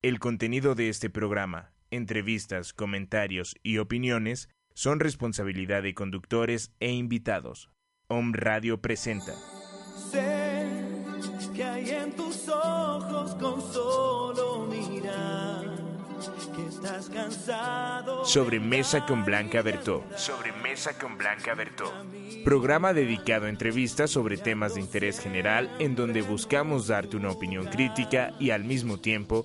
El contenido de este programa, entrevistas, comentarios y opiniones son responsabilidad de conductores e invitados. Om Radio presenta. Sé que hay en tus ojos con solo mirar que estás cansado. Sobre Mesa con Blanca Bertó. Sobre Mesa con Blanca Bertó. Programa dedicado a entrevistas sobre temas de interés general en donde buscamos darte una opinión crítica y al mismo tiempo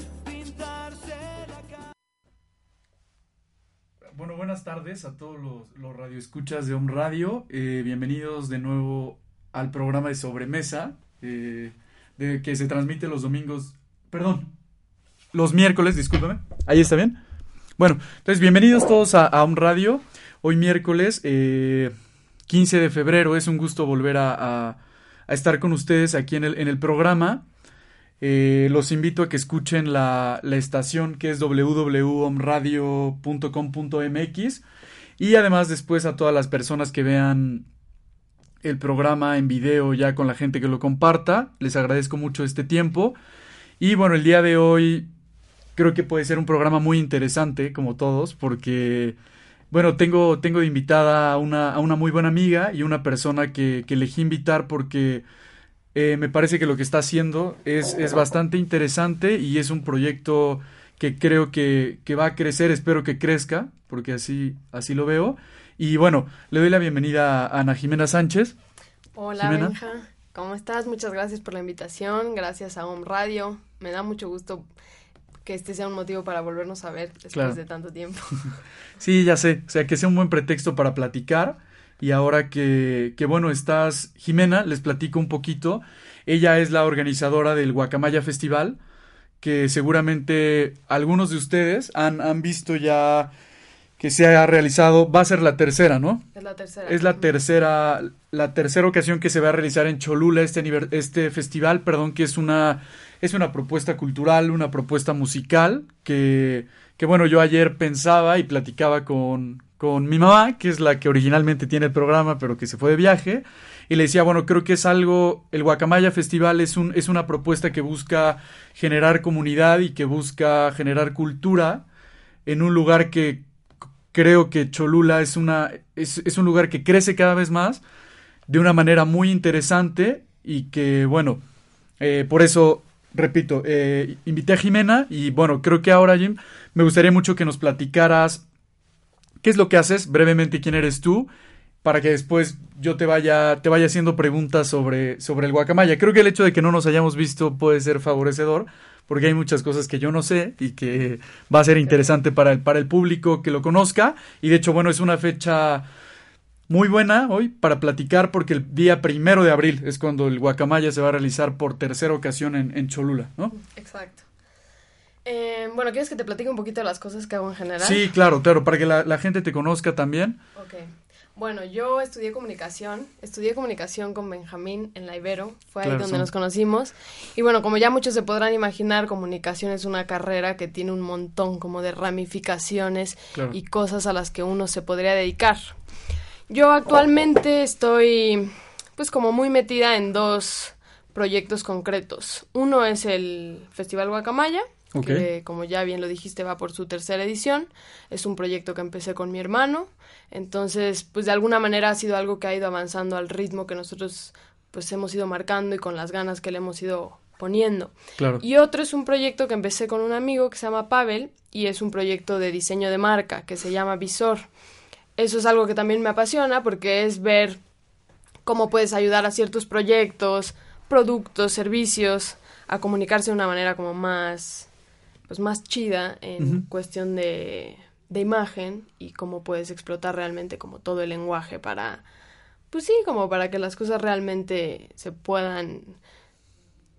Bueno, buenas tardes a todos los, radioescuchas de Home Radio. Eh, bienvenidos de nuevo al programa de Sobremesa, eh, de, que se transmite los domingos, perdón, los miércoles, discúlpame. Ahí está bien. Bueno, entonces bienvenidos todos a, a Radio. Hoy miércoles, eh, 15 de febrero, es un gusto volver a, a- estar con ustedes aquí en el programa. Eh, los invito a que escuchen la, la estación que es www.omradio.com.mx y además después a todas las personas que vean el programa en video ya con la gente que lo comparta. Les agradezco mucho este tiempo. Y bueno, el día de hoy creo que puede ser un programa muy interesante, como todos, porque, bueno, tengo, tengo de invitada a una, a una muy buena amiga y una persona que, que elegí invitar porque eh, me parece que lo que está haciendo es, es bastante interesante y es un proyecto que creo que, que va a crecer, espero que crezca, porque así, así lo veo. Y bueno, le doy la bienvenida a Ana Jimena Sánchez. Hola, Jimena. Benja. ¿Cómo estás? Muchas gracias por la invitación. Gracias a Home Radio. Me da mucho gusto que este sea un motivo para volvernos a ver después Claro. de tanto tiempo. Sí, ya sé, o sea, que sea un buen pretexto para platicar. Y ahora que, que bueno, estás, Jimena, les platico un poquito. Ella es la organizadora del Guacamaya Festival, que seguramente algunos de ustedes han, han visto ya que se ha realizado, va a ser la tercera, ¿no? Es la tercera. Es la tercera, la tercera ocasión que se va a realizar en Cholula este, este festival, perdón, que es una, es una propuesta cultural, una propuesta musical, que, que bueno, yo ayer pensaba y platicaba con, con mi mamá, que es la que originalmente tiene el programa, pero que se fue de viaje, y le decía, bueno, creo que es algo, el Guacamaya Festival es, un, es una propuesta que busca generar comunidad y que busca generar cultura en un lugar que creo que Cholula es una es, es un lugar que crece cada vez más de una manera muy interesante y que bueno eh, por eso repito eh, invité a Jimena y bueno creo que ahora Jim me gustaría mucho que nos platicaras qué es lo que haces brevemente quién eres tú para que después yo te vaya te vaya haciendo preguntas sobre sobre el guacamaya creo que el hecho de que no nos hayamos visto puede ser favorecedor porque hay muchas cosas que yo no sé y que va a ser interesante para el, para el público que lo conozca. Y de hecho, bueno, es una fecha muy buena hoy para platicar porque el día primero de abril es cuando el Guacamaya se va a realizar por tercera ocasión en, en Cholula, ¿no? Exacto. Eh, bueno, ¿quieres que te platique un poquito de las cosas que hago en general? Sí, claro, claro, para que la, la gente te conozca también. Ok. Bueno, yo estudié comunicación, estudié comunicación con Benjamín en la Ibero, fue ahí Claro, donde nos conocimos. Y bueno, como ya muchos se podrán imaginar, comunicación es una carrera que tiene un montón como de ramificaciones Claro. y cosas a las que uno se podría dedicar. Yo actualmente estoy pues como muy metida en dos proyectos concretos. Uno es el Festival Guacamaya, Que como ya bien lo dijiste va por su tercera edición. Es un proyecto que empecé con mi hermano. Entonces, pues de alguna manera ha sido algo que ha ido avanzando al ritmo que nosotros pues hemos ido marcando y con las ganas que le hemos ido poniendo. Claro. Y otro es un proyecto que empecé con un amigo que se llama Pavel y es un proyecto de diseño de marca que se llama Visor. Eso es algo que también me apasiona porque es ver cómo puedes ayudar a ciertos proyectos, productos, servicios a comunicarse de una manera como más pues más chida en cuestión de, de imagen y cómo puedes explotar realmente como todo el lenguaje para pues sí, como para que las cosas realmente se puedan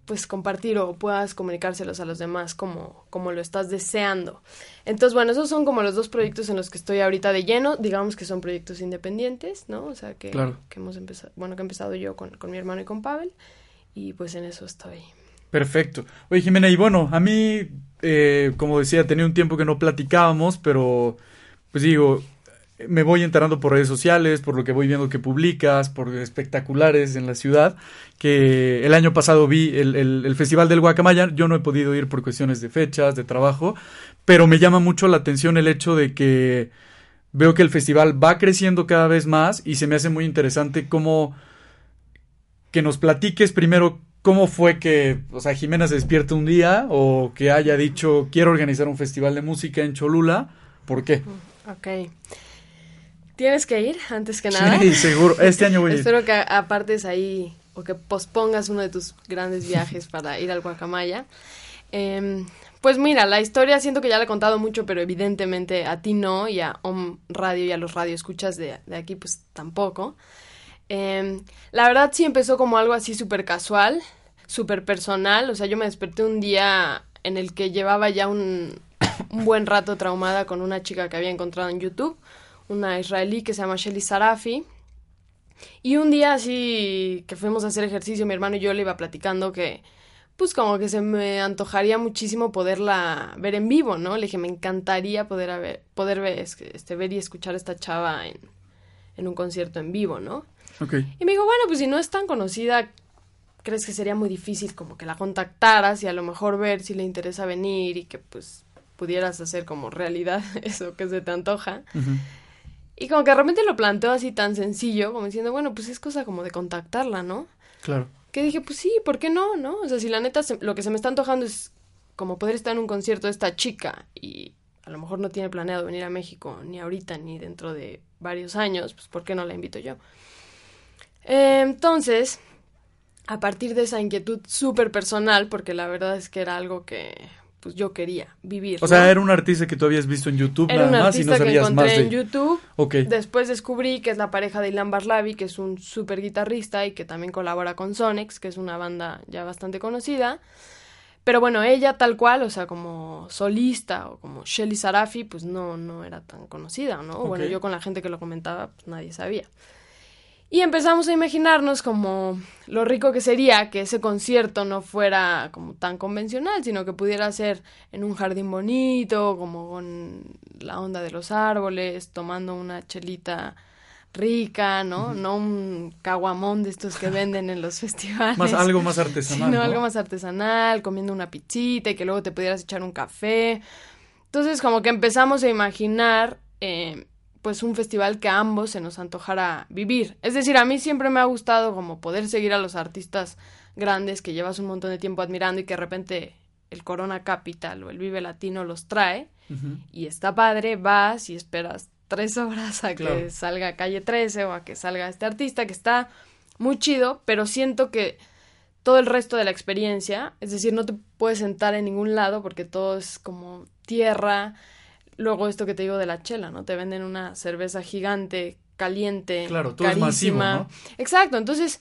pues compartir o puedas comunicárselos a los demás como, como lo estás deseando. Entonces, bueno, esos son como los dos proyectos en los que estoy ahorita de lleno, digamos que son proyectos independientes, ¿no? O sea, que, Claro. que hemos empezado, bueno, que he empezado yo con, con mi hermano y con Pavel, y pues en eso estoy. Perfecto. Oye, Jimena, y bueno, a mí, eh, como decía, tenía un tiempo que no platicábamos, pero pues digo, me voy enterando por redes sociales, por lo que voy viendo que publicas, por espectaculares en la ciudad, que el año pasado vi el, el- el Festival del Guacamaya, yo no he podido ir por cuestiones de fechas, de trabajo, pero me llama mucho la atención el hecho de que veo que el festival va creciendo cada vez más y se me hace muy interesante cómo que nos platiques primero cómo fue que, o sea, Jimena se despierta un día o que haya dicho quiero organizar un festival de música en Cholula, ¿por qué? Ok. ¿Tienes que ir antes que nada? Sí, seguro. Este año voy a ir. Espero que apartes ahí o que pospongas uno de tus grandes viajes para ir al Guacamaya. Em, pues mira, la historia siento que ya la he contado mucho, pero evidentemente a ti no, y a Om Radio y a los radioescuchas de, de aquí pues tampoco. Em, la verdad sí empezó como algo así súper casual, súper personal, o sea, yo me desperté un día en el que llevaba ya un, buen rato traumada con una chica que había encontrado en YouTube, una israelí que se llama Shelly Sarafi. Y un día así que fuimos a hacer ejercicio, mi hermano y yo le iba platicando que pues como que se me antojaría muchísimo poderla ver en vivo, ¿no? Le dije, me encantaría poder, haber, poder ver, este, ver y escuchar a esta chava en, en un concierto en vivo, ¿no? Y me dijo, bueno, pues si no es tan conocida, ¿crees que sería muy difícil como que la contactaras y a lo mejor ver si le interesa venir y que pues pudieras hacer como realidad eso que se te antoja? Y como que de repente lo planteó así tan sencillo, como diciendo, bueno, pues es cosa como de contactarla, ¿no? Claro. Que dije, pues sí, ¿por qué no, no? O sea, si la neta se- lo que se me está antojando es como poder estar en un concierto de esta chica y a lo mejor no tiene planeado venir a México ni ahorita ni dentro de varios años, pues ¿por qué no la invito yo? Eh, entonces, a partir de esa inquietud súper personal, porque la verdad es que era algo que pues yo quería vivir. O sea, era un artista que tú habías visto en YouTube Era un nada más y no que sabías encontré más de... en YouTube. Ok. Después descubrí que es la pareja de Ilan Barlavi, que es un súper guitarrista y que también colabora con Sonex, que es una banda ya bastante conocida. Pero bueno, ella tal cual, o sea, como solista o como Shelly Sarafi, pues no, no era tan conocida, ¿no? Bueno, yo con la gente que lo comentaba, pues nadie sabía. Y empezamos a imaginarnos como lo rico que sería que ese concierto no fuera como tan convencional, sino que pudiera ser en un jardín bonito, como con la onda de los árboles, tomando una chelita rica, ¿no? No un caguamón de estos que venden en los festivales. Más, algo más artesanal, sino ¿no? algo más artesanal, comiendo una pizzita y que luego te pudieras echar un café. Entonces, como que empezamos a imaginar, eh, pues, un festival que a ambos se nos antojara vivir. Es decir, a mí siempre me ha gustado como poder seguir a los artistas grandes que llevas un montón de tiempo admirando y que de repente el Corona Capital o el Vive Latino los trae y está padre, vas y esperas tres horas a que salga Calle 13 o a que salga este artista que está muy chido, pero siento que todo el resto de la experiencia, es decir, no te puedes sentar en ningún lado porque todo es como tierra, luego esto que te digo de la chela, ¿no? Te venden una cerveza gigante, caliente, Claro, todo es masivo. Exacto, entonces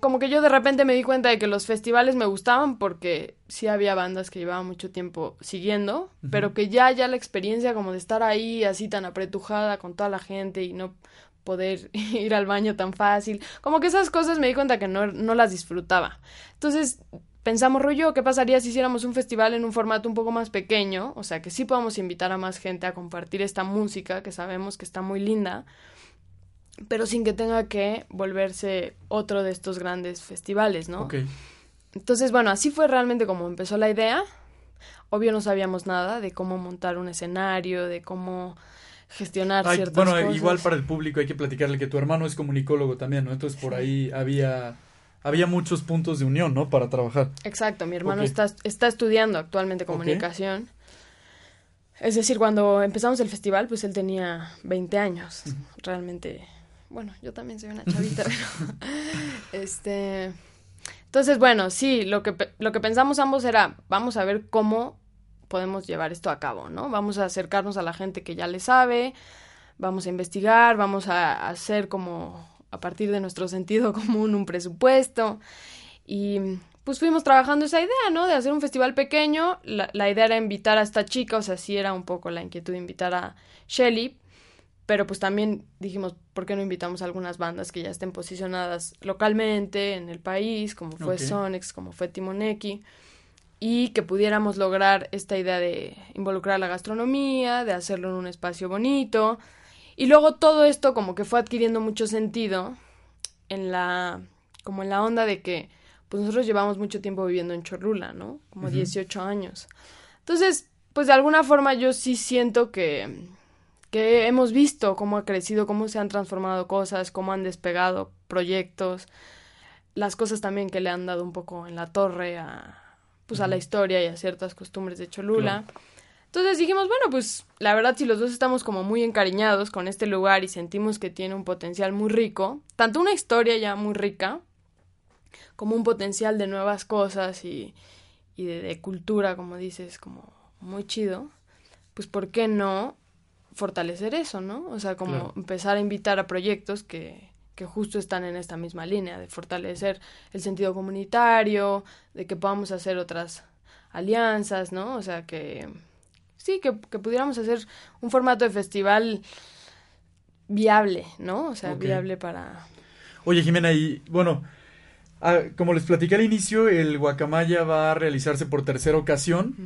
como que yo de repente me di cuenta de que los festivales me gustaban porque sí había bandas que llevaba mucho tiempo siguiendo, pero que ya ya la experiencia como de estar ahí así tan apretujada con toda la gente y no poder ir al baño tan fácil, como que esas cosas me di cuenta que no, no las disfrutaba. Entonces pensamos, rollo, ¿qué pasaría si hiciéramos un festival en un formato un poco más pequeño? O sea, que sí podamos invitar a más gente a compartir esta música que sabemos que está muy linda, pero sin que tenga que volverse otro de estos grandes festivales, ¿no? Ok. Entonces, bueno, así fue realmente como empezó la idea. Obvio no sabíamos nada de cómo montar un escenario, de cómo gestionar Ay, ciertas bueno, cosas. igual para el público hay que platicarle que tu hermano es comunicólogo también, ¿no? Entonces por ahí había había muchos puntos de unión, ¿no? Para trabajar. Exacto, mi hermano está, está estudiando actualmente comunicación. Es decir, cuando empezamos el festival, pues él tenía 20 años. Realmente, bueno, yo también soy una chavita, pero este entonces, bueno, sí, lo que lo que pensamos ambos era vamos a ver cómo podemos llevar esto a cabo, ¿no? Vamos a acercarnos a la gente que ya le sabe, vamos a investigar, vamos a hacer como a partir de nuestro sentido común un presupuesto y pues fuimos trabajando esa idea, ¿no? De hacer un festival pequeño. La, la idea era invitar a esta chica, o sea, sí era un poco la inquietud de invitar a Shelly, pero pues también dijimos, ¿por qué no invitamos a algunas bandas que ya estén posicionadas localmente en el país, como fue Ok. Sonex, como fue Timoneki, y que pudiéramos lograr esta idea de involucrar la gastronomía, de hacerlo en un espacio bonito, y luego todo esto como que fue adquiriendo mucho sentido en la, como en la onda de que, pues nosotros llevamos mucho tiempo viviendo en Cholula, ¿no? Como 18 años. Entonces, pues de alguna forma yo sí siento que, que hemos visto cómo ha crecido, cómo se han transformado cosas, cómo han despegado proyectos, las cosas también que le han dado un poco en la torre a, pues a la historia y a ciertas costumbres de Cholula. Entonces dijimos, bueno, pues la verdad si los dos estamos como muy encariñados con este lugar y sentimos que tiene un potencial muy rico, tanto una historia ya muy rica, como un potencial de nuevas cosas y, y de, de cultura, como dices, como muy chido, pues ¿por qué no fortalecer eso, no? O sea, como Claro. empezar a invitar a proyectos que, que justo están en esta misma línea, de fortalecer el sentido comunitario, de que podamos hacer otras alianzas, ¿no? O sea, que sí, que, que pudiéramos hacer un formato de festival viable, ¿no? O sea, viable para... Oye, Jimena, y bueno, ah, como les platiqué al inicio, el Guacamaya va a realizarse por tercera ocasión.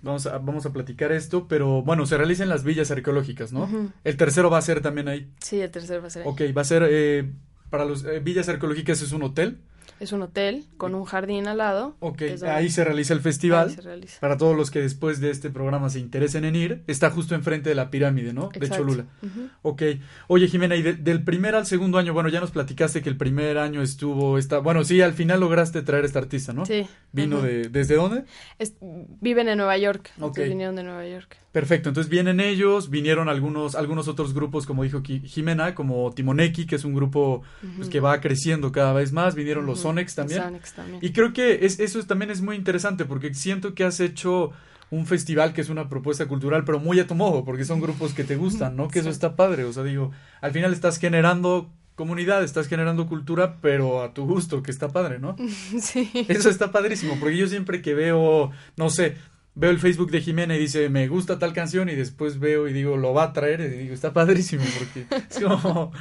Vamos a, vamos a platicar esto, pero bueno, se realiza en las villas arqueológicas, ¿no? El tercero va a ser también ahí. Sí, el tercero va a ser ahí. Ok, va a ser, eh, para los eh, villas arqueológicas es un hotel. Es un hotel con un jardín al lado. Ok, ahí se realiza el festival. ahí se realiza. Para todos los que después de este programa se interesen en ir, está justo enfrente de la pirámide, ¿no? De. Cholula. Ujú. Ok. Oye, Jimena, y de- del primer al segundo año, bueno, ya nos platicaste que el primer año estuvo esta, bueno, sí, al final lograste traer esta artista, ¿no? Sí. Vino de, ¿desde dónde? Es- viven en Nueva York. Ok. vinieron de Nueva York. Perfecto, entonces vienen ellos, vinieron algunos, algunos otros grupos, como dijo Jimena, como Timoneki, que es un grupo pues, que va creciendo cada vez más, vinieron los. Sonex también. Y creo que es, eso es- también es muy interesante porque siento que has hecho un festival que es una propuesta cultural, pero muy a tu modo, porque son grupos que te gustan, ¿no? Que eso está padre, o sea, digo, al final estás generando comunidad, estás generando cultura, pero a tu gusto, que está padre, ¿no? sí. Eso está padrísimo, porque yo siempre que veo, no sé, veo el Facebook de Jimena y dice, me gusta tal canción, y después veo y digo, lo va a traer, y digo, está padrísimo, porque es como,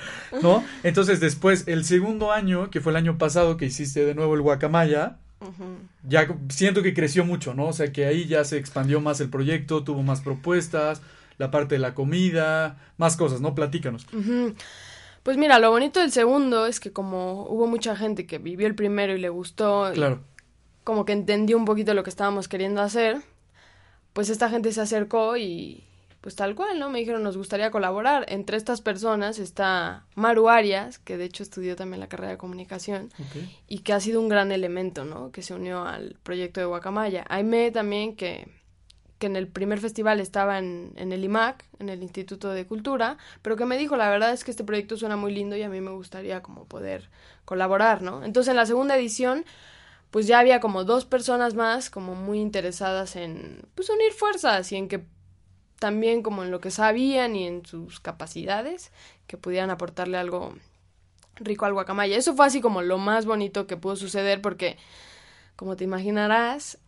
¿no? Entonces después, el segundo año, que fue el año pasado que hiciste de nuevo el Guacamaya, ya siento que creció mucho, ¿no? O sea, que ahí ya se expandió más el proyecto, tuvo más propuestas, la parte de la comida, más cosas, ¿no? Platícanos. Pues mira, lo bonito del segundo es que como hubo mucha gente que vivió el primero y le gustó, y Claro. como que entendió un poquito lo que estábamos queriendo hacer, pues esta gente se acercó y pues tal cual, ¿no? Me dijeron, nos gustaría colaborar. Entre estas personas está Maru Arias, que de hecho estudió también la carrera de comunicación, y que ha sido un gran elemento, ¿no? Que se unió al proyecto de Guacamaya. Aime también, que, que en el primer festival estaba en, en el IMAC, en el Instituto de Cultura, pero que me dijo, la verdad es que este proyecto suena muy lindo y a mí me gustaría como poder colaborar, ¿no? Entonces en la segunda edición, pues ya había como dos personas más como muy interesadas en, pues unir fuerzas y en que también como en lo que sabían y en sus capacidades, que pudieran aportarle algo rico al guacamaya. Eso fue así como lo más bonito que pudo suceder porque, como te imaginarás,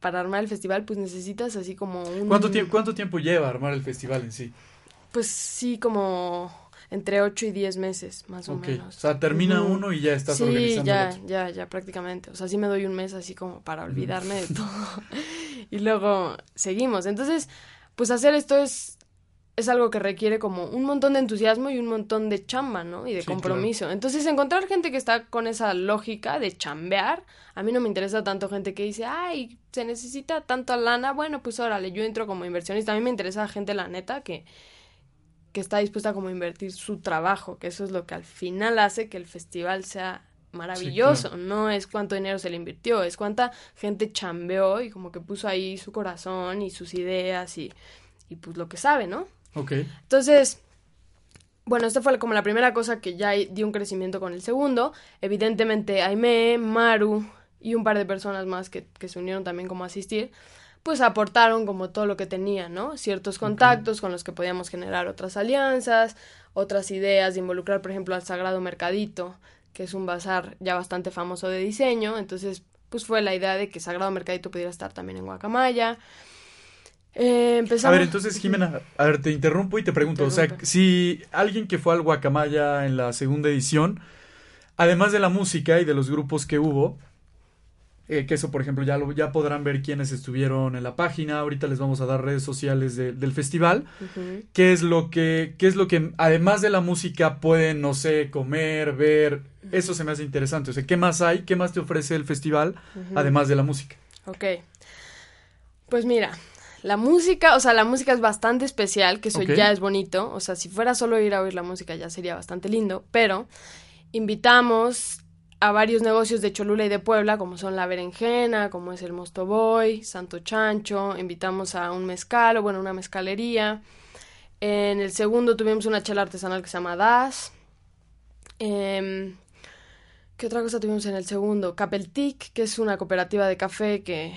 para armar el festival pues necesitas así como un... ¿Cuánto, tiempo ¿Cuánto tiempo lleva armar el festival en sí? Pues sí, como entre 8 y 10 meses, más o menos. o sea, termina uno y ya estás sí, organizando el ya, otro. ya, ya prácticamente. O sea, sí me doy un mes así como para olvidarme de todo. y luego seguimos. Entonces, pues hacer esto es, es algo que requiere como un montón de entusiasmo y un montón de chamba, ¿no? Y de Sí, claro. compromiso. Entonces, encontrar gente que está con esa lógica de chambear, a mí no me interesa tanto gente que dice, ay, se necesita tanta lana, bueno, pues órale, yo entro como inversionista. A mí me interesa gente, la neta, que, que está dispuesta como a invertir su trabajo, que eso es lo que al final hace que el festival sea maravilloso. No es cuánto dinero se le invirtió, es cuánta gente chambeó y como que puso ahí su corazón y sus ideas y, y pues lo que sabe, ¿no? Ok. Entonces, bueno, esta fue como la primera cosa que ya dio un crecimiento con el segundo. Evidentemente, Aime, Maru y un par de personas más que, que se unieron también como a asistir, pues aportaron como todo lo que tenían, ¿no? Ciertos contactos con los que podíamos generar otras alianzas, otras ideas de involucrar, por ejemplo, al Sagrado Mercadito, que es un bazar ya bastante famoso de diseño. Entonces, pues fue la idea de que Sagrado Mercadito pudiera estar también en Guacamaya. Eh, empezamos... A ver, entonces, Jimena, a ver, te interrumpo y te pregunto, o sea, si alguien que fue al Guacamaya en la segunda edición, además de la música y de los grupos que hubo, eh, que eso, por ejemplo, ya, lo, ya podrán ver quiénes estuvieron en la página. Ahorita les vamos a dar redes sociales de, del festival. ¿Qué es lo que, qué es lo que, además de la música, pueden, no sé, comer, ver? Eso se me hace interesante. O sea, ¿qué más hay? ¿Qué más te ofrece el festival, además de la música? Ok. Pues mira, la música, o sea, la música es bastante especial, que eso ya es bonito. O sea, si fuera solo ir a oír la música ya sería bastante lindo, pero invitamos a varios negocios de Cholula y de Puebla, como son La Berenjena, como es el Mosto Boy, Santo Chancho, invitamos a un mezcal, o bueno, una mezcalería. En el segundo tuvimos una chela artesanal que se llama Das. Em, ¿Qué otra cosa tuvimos en el segundo? Capeltic, que es una cooperativa de café que,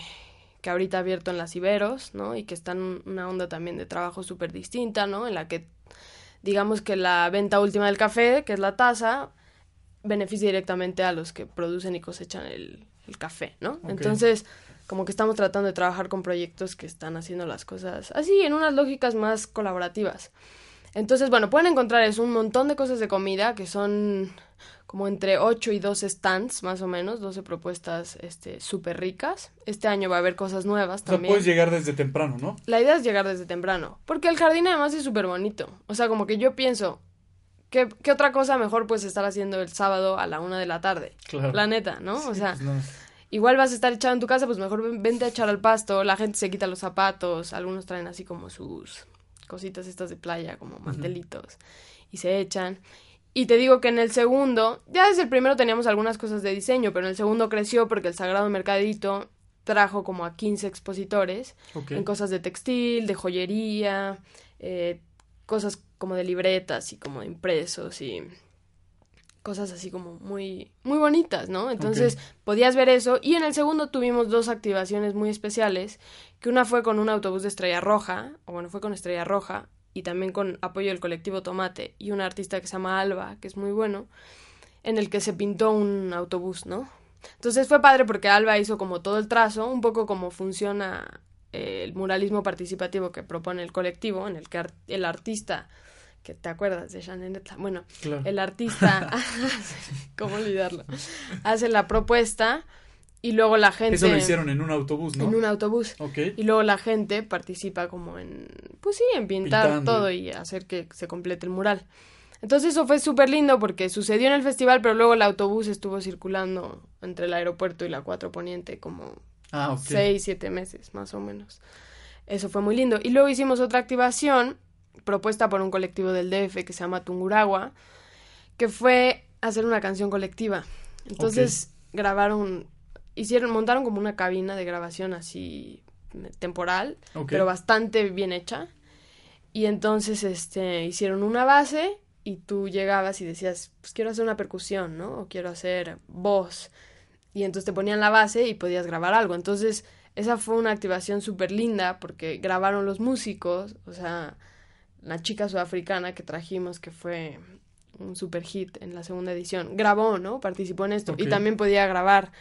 que ahorita ha abierto en las Iberos, ¿no? Y que está en una onda también de trabajo súper distinta, ¿no? En la que, digamos que la venta última del café, que es la taza, beneficia directamente a los que producen y cosechan el, el café, ¿no? Entonces, como que estamos tratando de trabajar con proyectos que están haciendo las cosas así, en unas lógicas más colaborativas. Entonces, bueno, pueden encontrar eso, un montón de cosas de comida que son como entre 8 y 12 stands, más o menos, 12 propuestas este, súper ricas. Este año va a haber cosas nuevas O sea, también. puedes llegar desde temprano, ¿no? La idea es llegar desde temprano, porque el jardín además es súper bonito. O sea, como que yo pienso, ¿qué, ¿qué otra cosa mejor puedes estar haciendo el sábado a la una de la tarde? Claro. La neta, ¿no? o sea, Pues no. igual vas a estar echado en tu casa, pues mejor ven- vente a echar al pasto, la gente se quita los zapatos, algunos traen así como sus cositas estas de playa, como mantelitos, y se echan. Y te digo que en el segundo, ya desde el primero teníamos algunas cosas de diseño, pero en el segundo creció porque el Sagrado Mercadito trajo como a 15 expositores en cosas de textil, de joyería, eh, cosas como de libretas y como de impresos y cosas así como muy muy bonitas, ¿no? Entonces podías ver eso y en el segundo tuvimos dos activaciones muy especiales, que una fue con un autobús de Estrella Roja, o bueno, fue con Estrella Roja y también con apoyo del colectivo Tomate y un artista que se llama Alba, que es muy bueno, en el que se pintó un autobús, ¿no? Entonces fue padre porque Alba hizo como todo el trazo, un poco como funciona eh, el muralismo participativo que propone el colectivo, en el que el artista, que te acuerdas de Shannon, bueno, Claro. el artista, ¿cómo olvidarlo? Hace la propuesta y luego la gente... Eso lo hicieron en un autobús, ¿no? en un autobús. Ok. Y luego la gente participa como en, pues sí, en pintar Pintando. todo y hacer que se complete el mural. Entonces eso fue súper lindo porque sucedió en el festival, pero luego el autobús estuvo circulando entre el aeropuerto y la 4 Poniente como Ah, seis, siete meses más o menos. Eso fue muy lindo. Y luego hicimos otra activación propuesta por un colectivo del DF que se llama Tunguragua, que fue hacer una canción colectiva. Entonces grabaron, hicieron, montaron como una cabina de grabación así eh, temporal, pero bastante bien hecha. Y entonces este hicieron una base y tú llegabas y decías, pues quiero hacer una percusión, ¿no? O quiero hacer voz. Y entonces te ponían la base y podías grabar algo. Entonces, esa fue una activación súper linda porque grabaron los músicos, o sea, la chica sudafricana que trajimos, que fue un super hit en la segunda edición, grabó, ¿no? Participó en esto. Y también podía grabar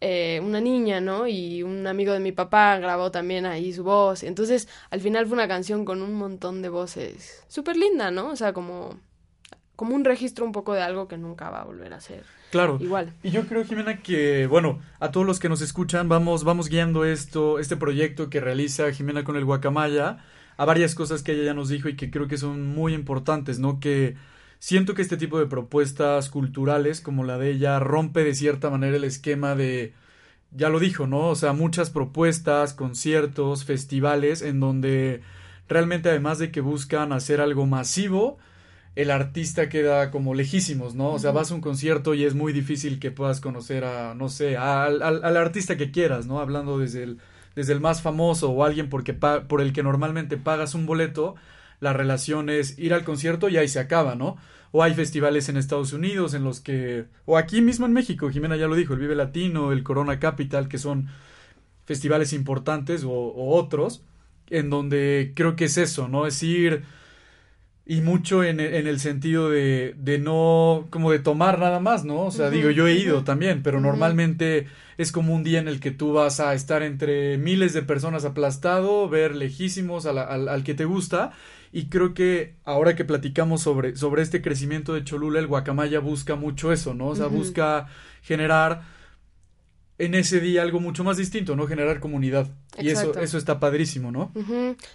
eh, una niña, ¿no? Y un amigo de mi papá grabó también ahí su voz. Entonces, al final fue una canción con un montón de voces. Súper linda, ¿no? O sea, como, como un registro un poco de algo que nunca va a volver a ser Claro. igual. Y yo creo, Jimena, que, bueno, a todos los que nos escuchan, vamos, vamos guiando esto, este proyecto que realiza Jimena con el Guacamaya, a varias cosas que ella ya nos dijo y que creo que son muy importantes, ¿no? Que siento que este tipo de propuestas culturales, como la de ella, rompe de cierta manera el esquema de, ya lo dijo, ¿no? O sea, muchas propuestas, conciertos, festivales, en donde realmente además de que buscan hacer algo masivo, el artista queda como lejísimos, ¿no? O sea, vas a un concierto y es muy difícil que puedas conocer a, no sé, al, al, al artista que quieras, ¿no? Hablando desde el, desde el más famoso o alguien porque por el que normalmente pagas un boleto, la relación es ir al concierto y ahí se acaba, ¿no? O hay festivales en Estados Unidos en los que, o aquí mismo en México, Jimena ya lo dijo, el Vive Latino, el Corona Capital, que son festivales importantes o, o otros, en donde creo que es eso, ¿no? Es ir y mucho en, en el sentido de, de, no, como de tomar nada más, ¿no? O sea, digo, yo he ido también, pero normalmente es como un día en el que tú vas a estar entre miles de personas aplastado, ver lejísimos al, al, al, que te gusta. Y creo que ahora que platicamos sobre, sobre este crecimiento de Cholula, el Guacamaya busca mucho eso, ¿no? O sea, busca generar en ese día algo mucho más distinto, ¿no? Generar comunidad. Y eso, eso está padrísimo, ¿no?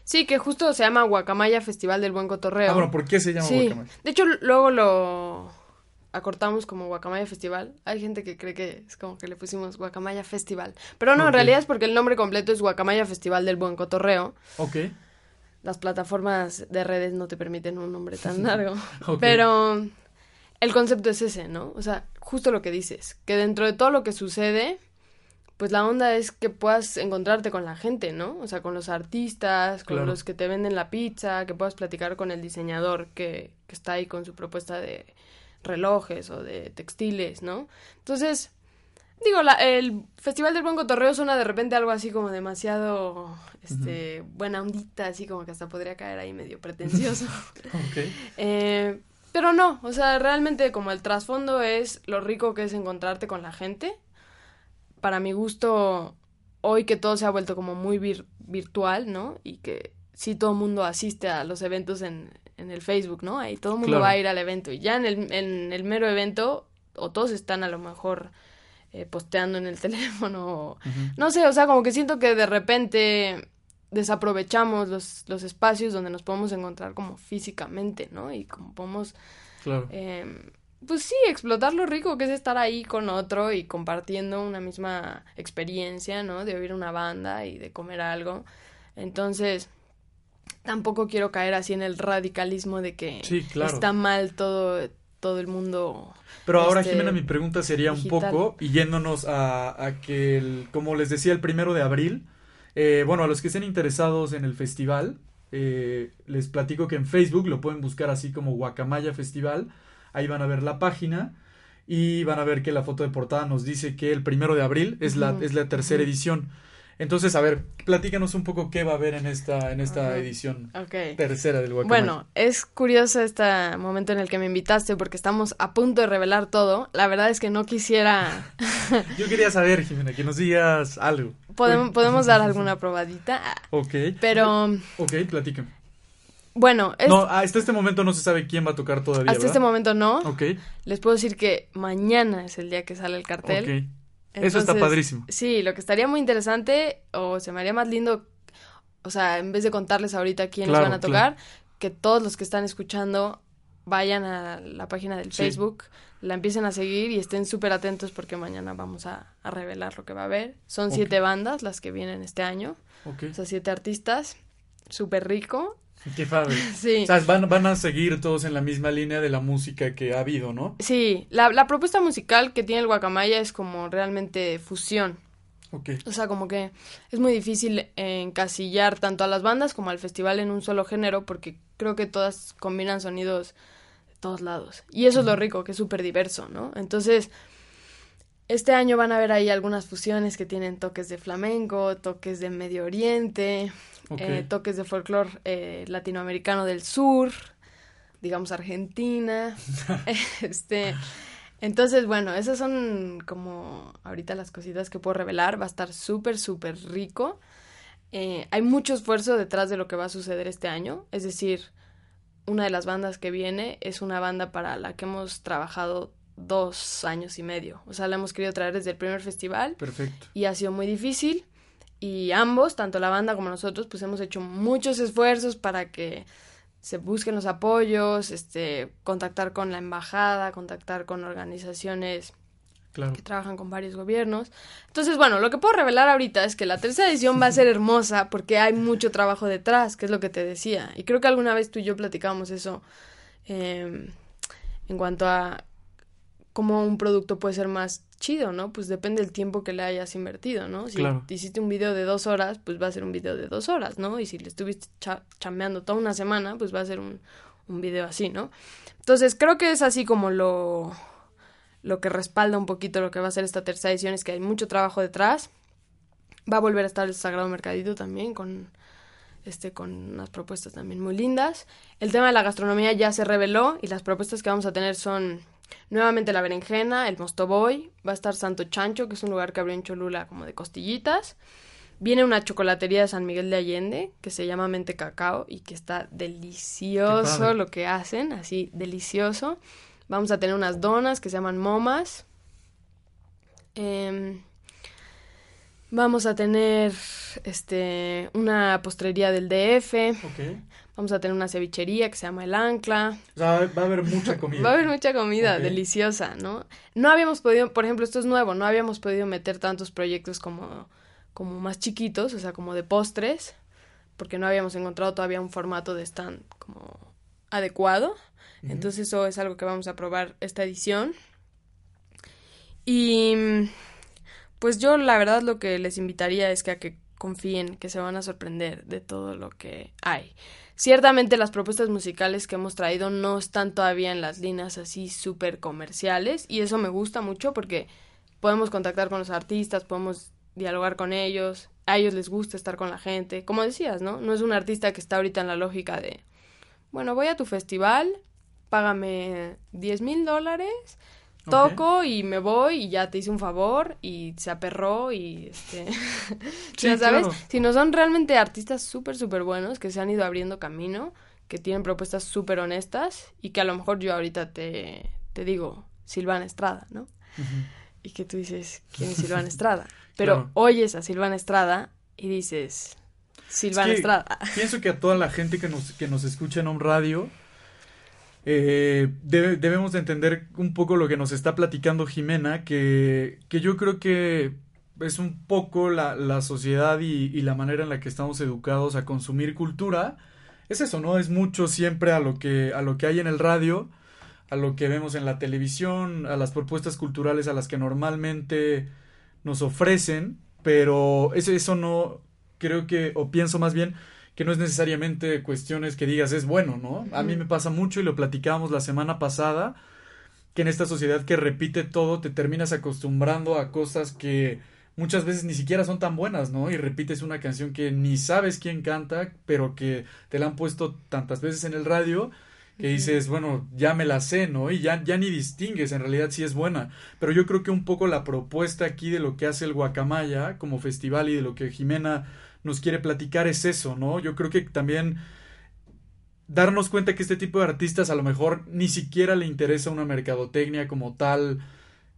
Sí, que justo se llama Guacamaya Festival del Buen Cotorreo. Ah, bueno, ¿por qué se llama sí. Guacamaya? De hecho, luego lo acortamos como Guacamaya Festival. Hay gente que cree que es como que le pusimos Guacamaya Festival. Pero no, okay. en realidad es porque el nombre completo es Guacamaya Festival del Buen Cotorreo. Ok. Las plataformas de redes no te permiten un nombre tan largo. okay. Pero el concepto es ese, ¿no? O sea, justo lo que dices, que dentro de todo lo que sucede pues la onda es que puedas encontrarte con la gente, ¿no? O sea, con los artistas, con Claro. los que te venden la pizza, que puedas platicar con el diseñador que, que está ahí con su propuesta de relojes o de textiles, ¿no? Entonces, digo, la, el Festival del Buen Cotorreo suena de repente algo así como demasiado, este, buena ondita, así como que hasta podría caer ahí medio pretencioso. Eh, pero no, o sea, realmente como el trasfondo es lo rico que es encontrarte con la gente. Para mi gusto, hoy que todo se ha vuelto como muy vir virtual, ¿no? Y que sí todo el mundo asiste a los eventos en, en el Facebook, ¿no? Ahí todo el mundo Claro. va a ir al evento. Y ya en el, en el mero evento, o todos están a lo mejor eh, posteando en el teléfono, no sé, o sea, como que siento que de repente desaprovechamos los, los espacios donde nos podemos encontrar como físicamente, ¿no? Y como podemos, Claro. eh, pues sí, explotar lo rico que es estar ahí con otro y compartiendo una misma experiencia, ¿no? De oír una banda y de comer algo. Entonces, tampoco quiero caer así en el radicalismo de que Sí, claro. está mal todo, todo el mundo. Pero ahora, este, Jimena, mi pregunta sería un poco, y yéndonos a, a que, el- como les decía, el primero de abril, eh, bueno, a los que estén interesados en el festival, eh, les platico que en Facebook lo pueden buscar así como Guacamaya Festival, ahí van a ver la página y van a ver que la foto de portada nos dice que el primero de abril es la, es la tercera edición. Entonces, a ver, platícanos un poco qué va a haber en esta, en esta edición tercera del Guacamaya. Bueno, es curioso este momento en el que me invitaste porque estamos a punto de revelar todo. La verdad es que no quisiera... Yo quería saber, Jimena, que nos digas algo. podemos, podemos dar alguna probadita, Ok. pero Ok, platícame. Bueno, es- No, hasta este momento no se sabe quién va a tocar todavía, hasta este momento no. Ok, Les puedo decir que mañana es el día que sale el cartel. ok. Eso está padrísimo. Sí, lo que estaría muy interesante o se me haría más lindo, o sea, en vez de contarles ahorita quiénes Claro, van a tocar, que todos los que están escuchando vayan a la página del Sí. Facebook, la empiecen a seguir y estén súper atentos porque mañana vamos a, a revelar lo que va a haber. Son siete bandas las que vienen este año, Ok, o sea, siete artistas, súper rico. Qué padre. Sí. O sea, van, van a seguir todos en la misma línea de la música que ha habido, ¿no? Sí, la, la propuesta musical que tiene el Guacamaya es como realmente fusión. Ok, O sea, como que es muy difícil encasillar tanto a las bandas como al festival en un solo género porque creo que todas combinan sonidos de todos lados. Y eso es lo rico, que es súper diverso, ¿no? Entonces, este año van a ver ahí algunas fusiones que tienen toques de flamenco, toques de Medio Oriente, eh, toques de folclore eh, latinoamericano del sur, digamos Argentina. este, entonces, bueno, esas son como ahorita las cositas que puedo revelar. Va a estar súper, súper rico. Eh, hay mucho esfuerzo detrás de lo que va a suceder este año. Es decir, una de las bandas que viene es una banda para la que hemos trabajado dos años y medio. O sea, la hemos querido traer desde el primer festival Perfecto. y ha sido muy difícil y ambos, tanto la banda como nosotros, pues hemos hecho muchos esfuerzos para que se busquen los apoyos, este, contactar con la embajada, contactar con organizaciones Claro. que trabajan con varios gobiernos. Entonces, bueno, lo que puedo revelar ahorita es que la tercera edición va a ser hermosa porque hay mucho trabajo detrás, que es lo que te decía. Y creo que alguna vez tú y yo platicábamos eso em, en cuanto a cómo un producto puede ser más chido, ¿no? Pues depende del tiempo que le hayas invertido, ¿no? Si hiciste un video de dos horas, pues va a ser un video de dos horas, ¿no? Y si le estuviste chambeando toda una semana, pues va a ser un, un video así, ¿no? Entonces creo que es así como lo, lo que respalda un poquito lo que va a ser esta tercera edición, es que hay mucho trabajo detrás. Va a volver a estar el Sagrado Mercadito también con este con unas propuestas también muy lindas. El tema de la gastronomía ya se reveló y las propuestas que vamos a tener son nuevamente la berenjena, el mostoboy, va a estar Santo Chancho, que es un lugar que abrió en Cholula como de costillitas. Viene una chocolatería de San Miguel de Allende que se llama Mente Cacao y que está delicioso lo que hacen, así delicioso. Vamos a tener unas donas que se llaman momas. Em, vamos a tener este una postrería del DF. Vamos a tener una cevichería que se llama El Ancla. O sea, va a haber mucha comida. va a haber mucha comida, deliciosa, ¿no? No habíamos podido, por ejemplo, esto es nuevo, no habíamos podido meter tantos proyectos como, como más chiquitos, o sea, como de postres, porque no habíamos encontrado todavía un formato de stand como adecuado. Entonces eso es algo que vamos a probar esta edición. Y pues yo la verdad lo que les invitaría es que a que confíen, que se van a sorprender de todo lo que hay. Ciertamente las propuestas musicales que hemos traído no están todavía en las líneas así súper comerciales y eso me gusta mucho porque podemos contactar con los artistas, podemos dialogar con ellos, a ellos les gusta estar con la gente, como decías, ¿no? No es un artista que está ahorita en la lógica de, bueno, voy a tu festival, págame 10 mil dólares, toco y me voy y ya te hice un favor y se aperró y este ya sabes si no son realmente artistas súper súper buenos que se han ido abriendo camino que tienen propuestas súper honestas y que a lo mejor yo ahorita te, te digo Silvana Estrada no y que tú dices quién es Silvana Estrada pero oyes a Silvana Estrada y dices Silvana Estrada. pienso que a toda la gente que nos que nos escucha en un radio eh, debemos de entender un poco lo que nos está platicando Jimena, que, que yo creo que es un poco la, la sociedad y, y, la manera en la que estamos educados a consumir cultura. Es eso, ¿no? Es mucho siempre a lo que, a lo que hay en el radio, a lo que vemos en la televisión, a las propuestas culturales a las que normalmente nos ofrecen, pero eso, eso no, creo que, o pienso más bien, que no es necesariamente cuestiones que digas es bueno, ¿no? A mí me pasa mucho y lo platicábamos la semana pasada, que en esta sociedad que repite todo te terminas acostumbrando a cosas que muchas veces ni siquiera son tan buenas, ¿no? Y repites una canción que ni sabes quién canta, pero que te la han puesto tantas veces en el radio que dices, bueno, ya me la sé, ¿no? Y ya, ya ni distingues en realidad si es buena. Pero yo creo que un poco la propuesta aquí de lo que hace el Guacamaya como festival y de lo que Jimena nos quiere platicar es eso, ¿no? Yo creo que también darnos cuenta que este tipo de artistas a lo mejor ni siquiera le interesa una mercadotecnia como tal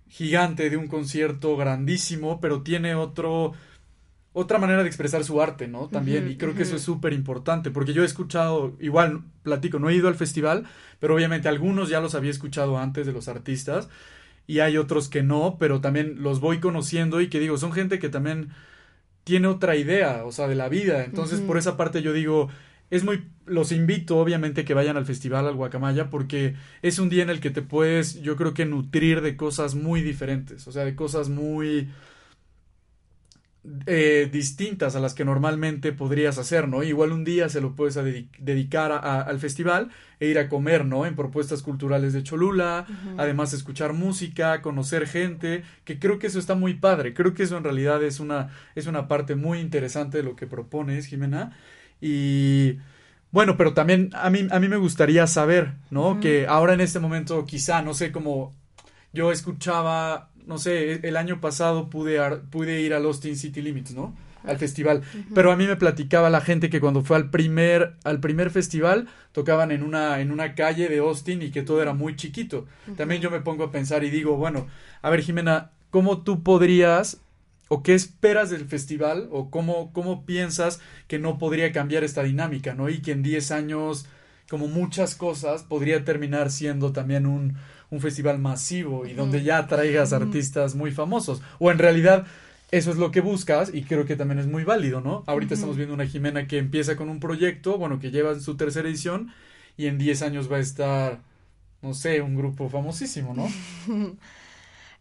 gigante de un concierto grandísimo, pero tiene otro otra manera de expresar su arte, ¿no? También, y creo que eso es súper importante, porque yo he escuchado, igual platico, no he ido al festival, pero obviamente algunos ya los había escuchado antes de los artistas, y hay otros que no, pero también los voy conociendo y que digo, son gente que también tiene otra idea, o sea, de la vida. Entonces, por esa parte yo digo, es muy, los invito obviamente que vayan al festival al Guacamaya porque es un día en el que te puedes, yo creo que nutrir de cosas muy diferentes, o sea, de cosas muy eh, distintas a las que normalmente podrías hacer, ¿no? Igual un día se lo puedes dedicar al festival e ir a comer, ¿no? En propuestas culturales de Cholula, además escuchar música, conocer gente, que creo que eso está muy padre, creo que eso en realidad es una, es una parte muy interesante de lo que propones, Jimena, y... Bueno, pero también a mí, a mí me gustaría saber, ¿no? Que ahora en este momento quizá, no sé, cómo yo escuchaba no sé, el año pasado pude, pude ir al Austin City Limits, ¿no? Al festival. Pero a mí me platicaba la gente que cuando fue al primer, al primer festival tocaban en una, en una calle de Austin y que todo era muy chiquito. También yo me pongo a pensar y digo, bueno, a ver Jimena, ¿cómo tú podrías o qué esperas del festival o cómo, cómo piensas que no podría cambiar esta dinámica, ¿no? Y que en 10 años, como muchas cosas, podría terminar siendo también un, un festival masivo y donde ya traigas artistas muy famosos. O en realidad eso es lo que buscas y creo que también es muy válido, ¿no? Ahorita estamos viendo una Jimena que empieza con un proyecto, bueno, que lleva su tercera edición y en 10 años va a estar, no sé, un grupo famosísimo, ¿no?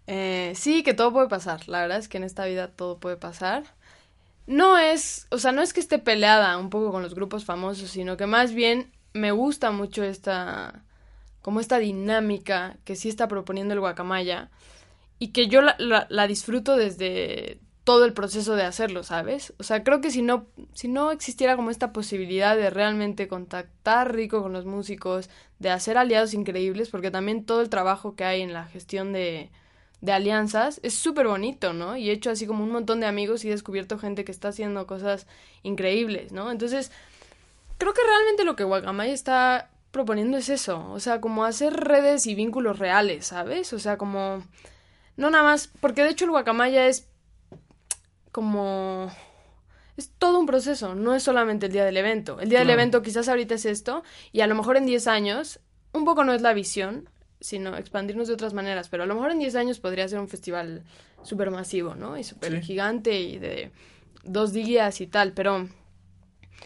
eh, sí, que todo puede pasar. La verdad es que en esta vida todo puede pasar. No es, o sea, no es que esté peleada un poco con los grupos famosos, sino que más bien me gusta mucho esta, como esta dinámica que sí está proponiendo el guacamaya y que yo la, disfruto desde todo el proceso de hacerlo, ¿sabes? O sea, creo que si no, si no existiera como esta posibilidad de realmente contactar rico con los músicos, de hacer aliados increíbles, porque también todo el trabajo que hay en la gestión de, de alianzas es súper bonito, ¿no? Y he hecho así como un montón de amigos y he descubierto gente que está haciendo cosas increíbles, ¿no? Entonces, creo que realmente lo que Guacamaya está proponiendo es eso, o sea, como hacer redes y vínculos reales, ¿sabes? O sea, como... No nada más, porque de hecho el Guacamaya es como... Es todo un proceso, no es solamente el día del evento. El día del evento quizás ahorita es esto y a lo mejor en 10 años, un poco no es la visión, sino expandirnos de otras maneras, pero a lo mejor en 10 años podría ser un festival súper masivo, ¿no? Y súper sí. gigante y de dos días y tal, pero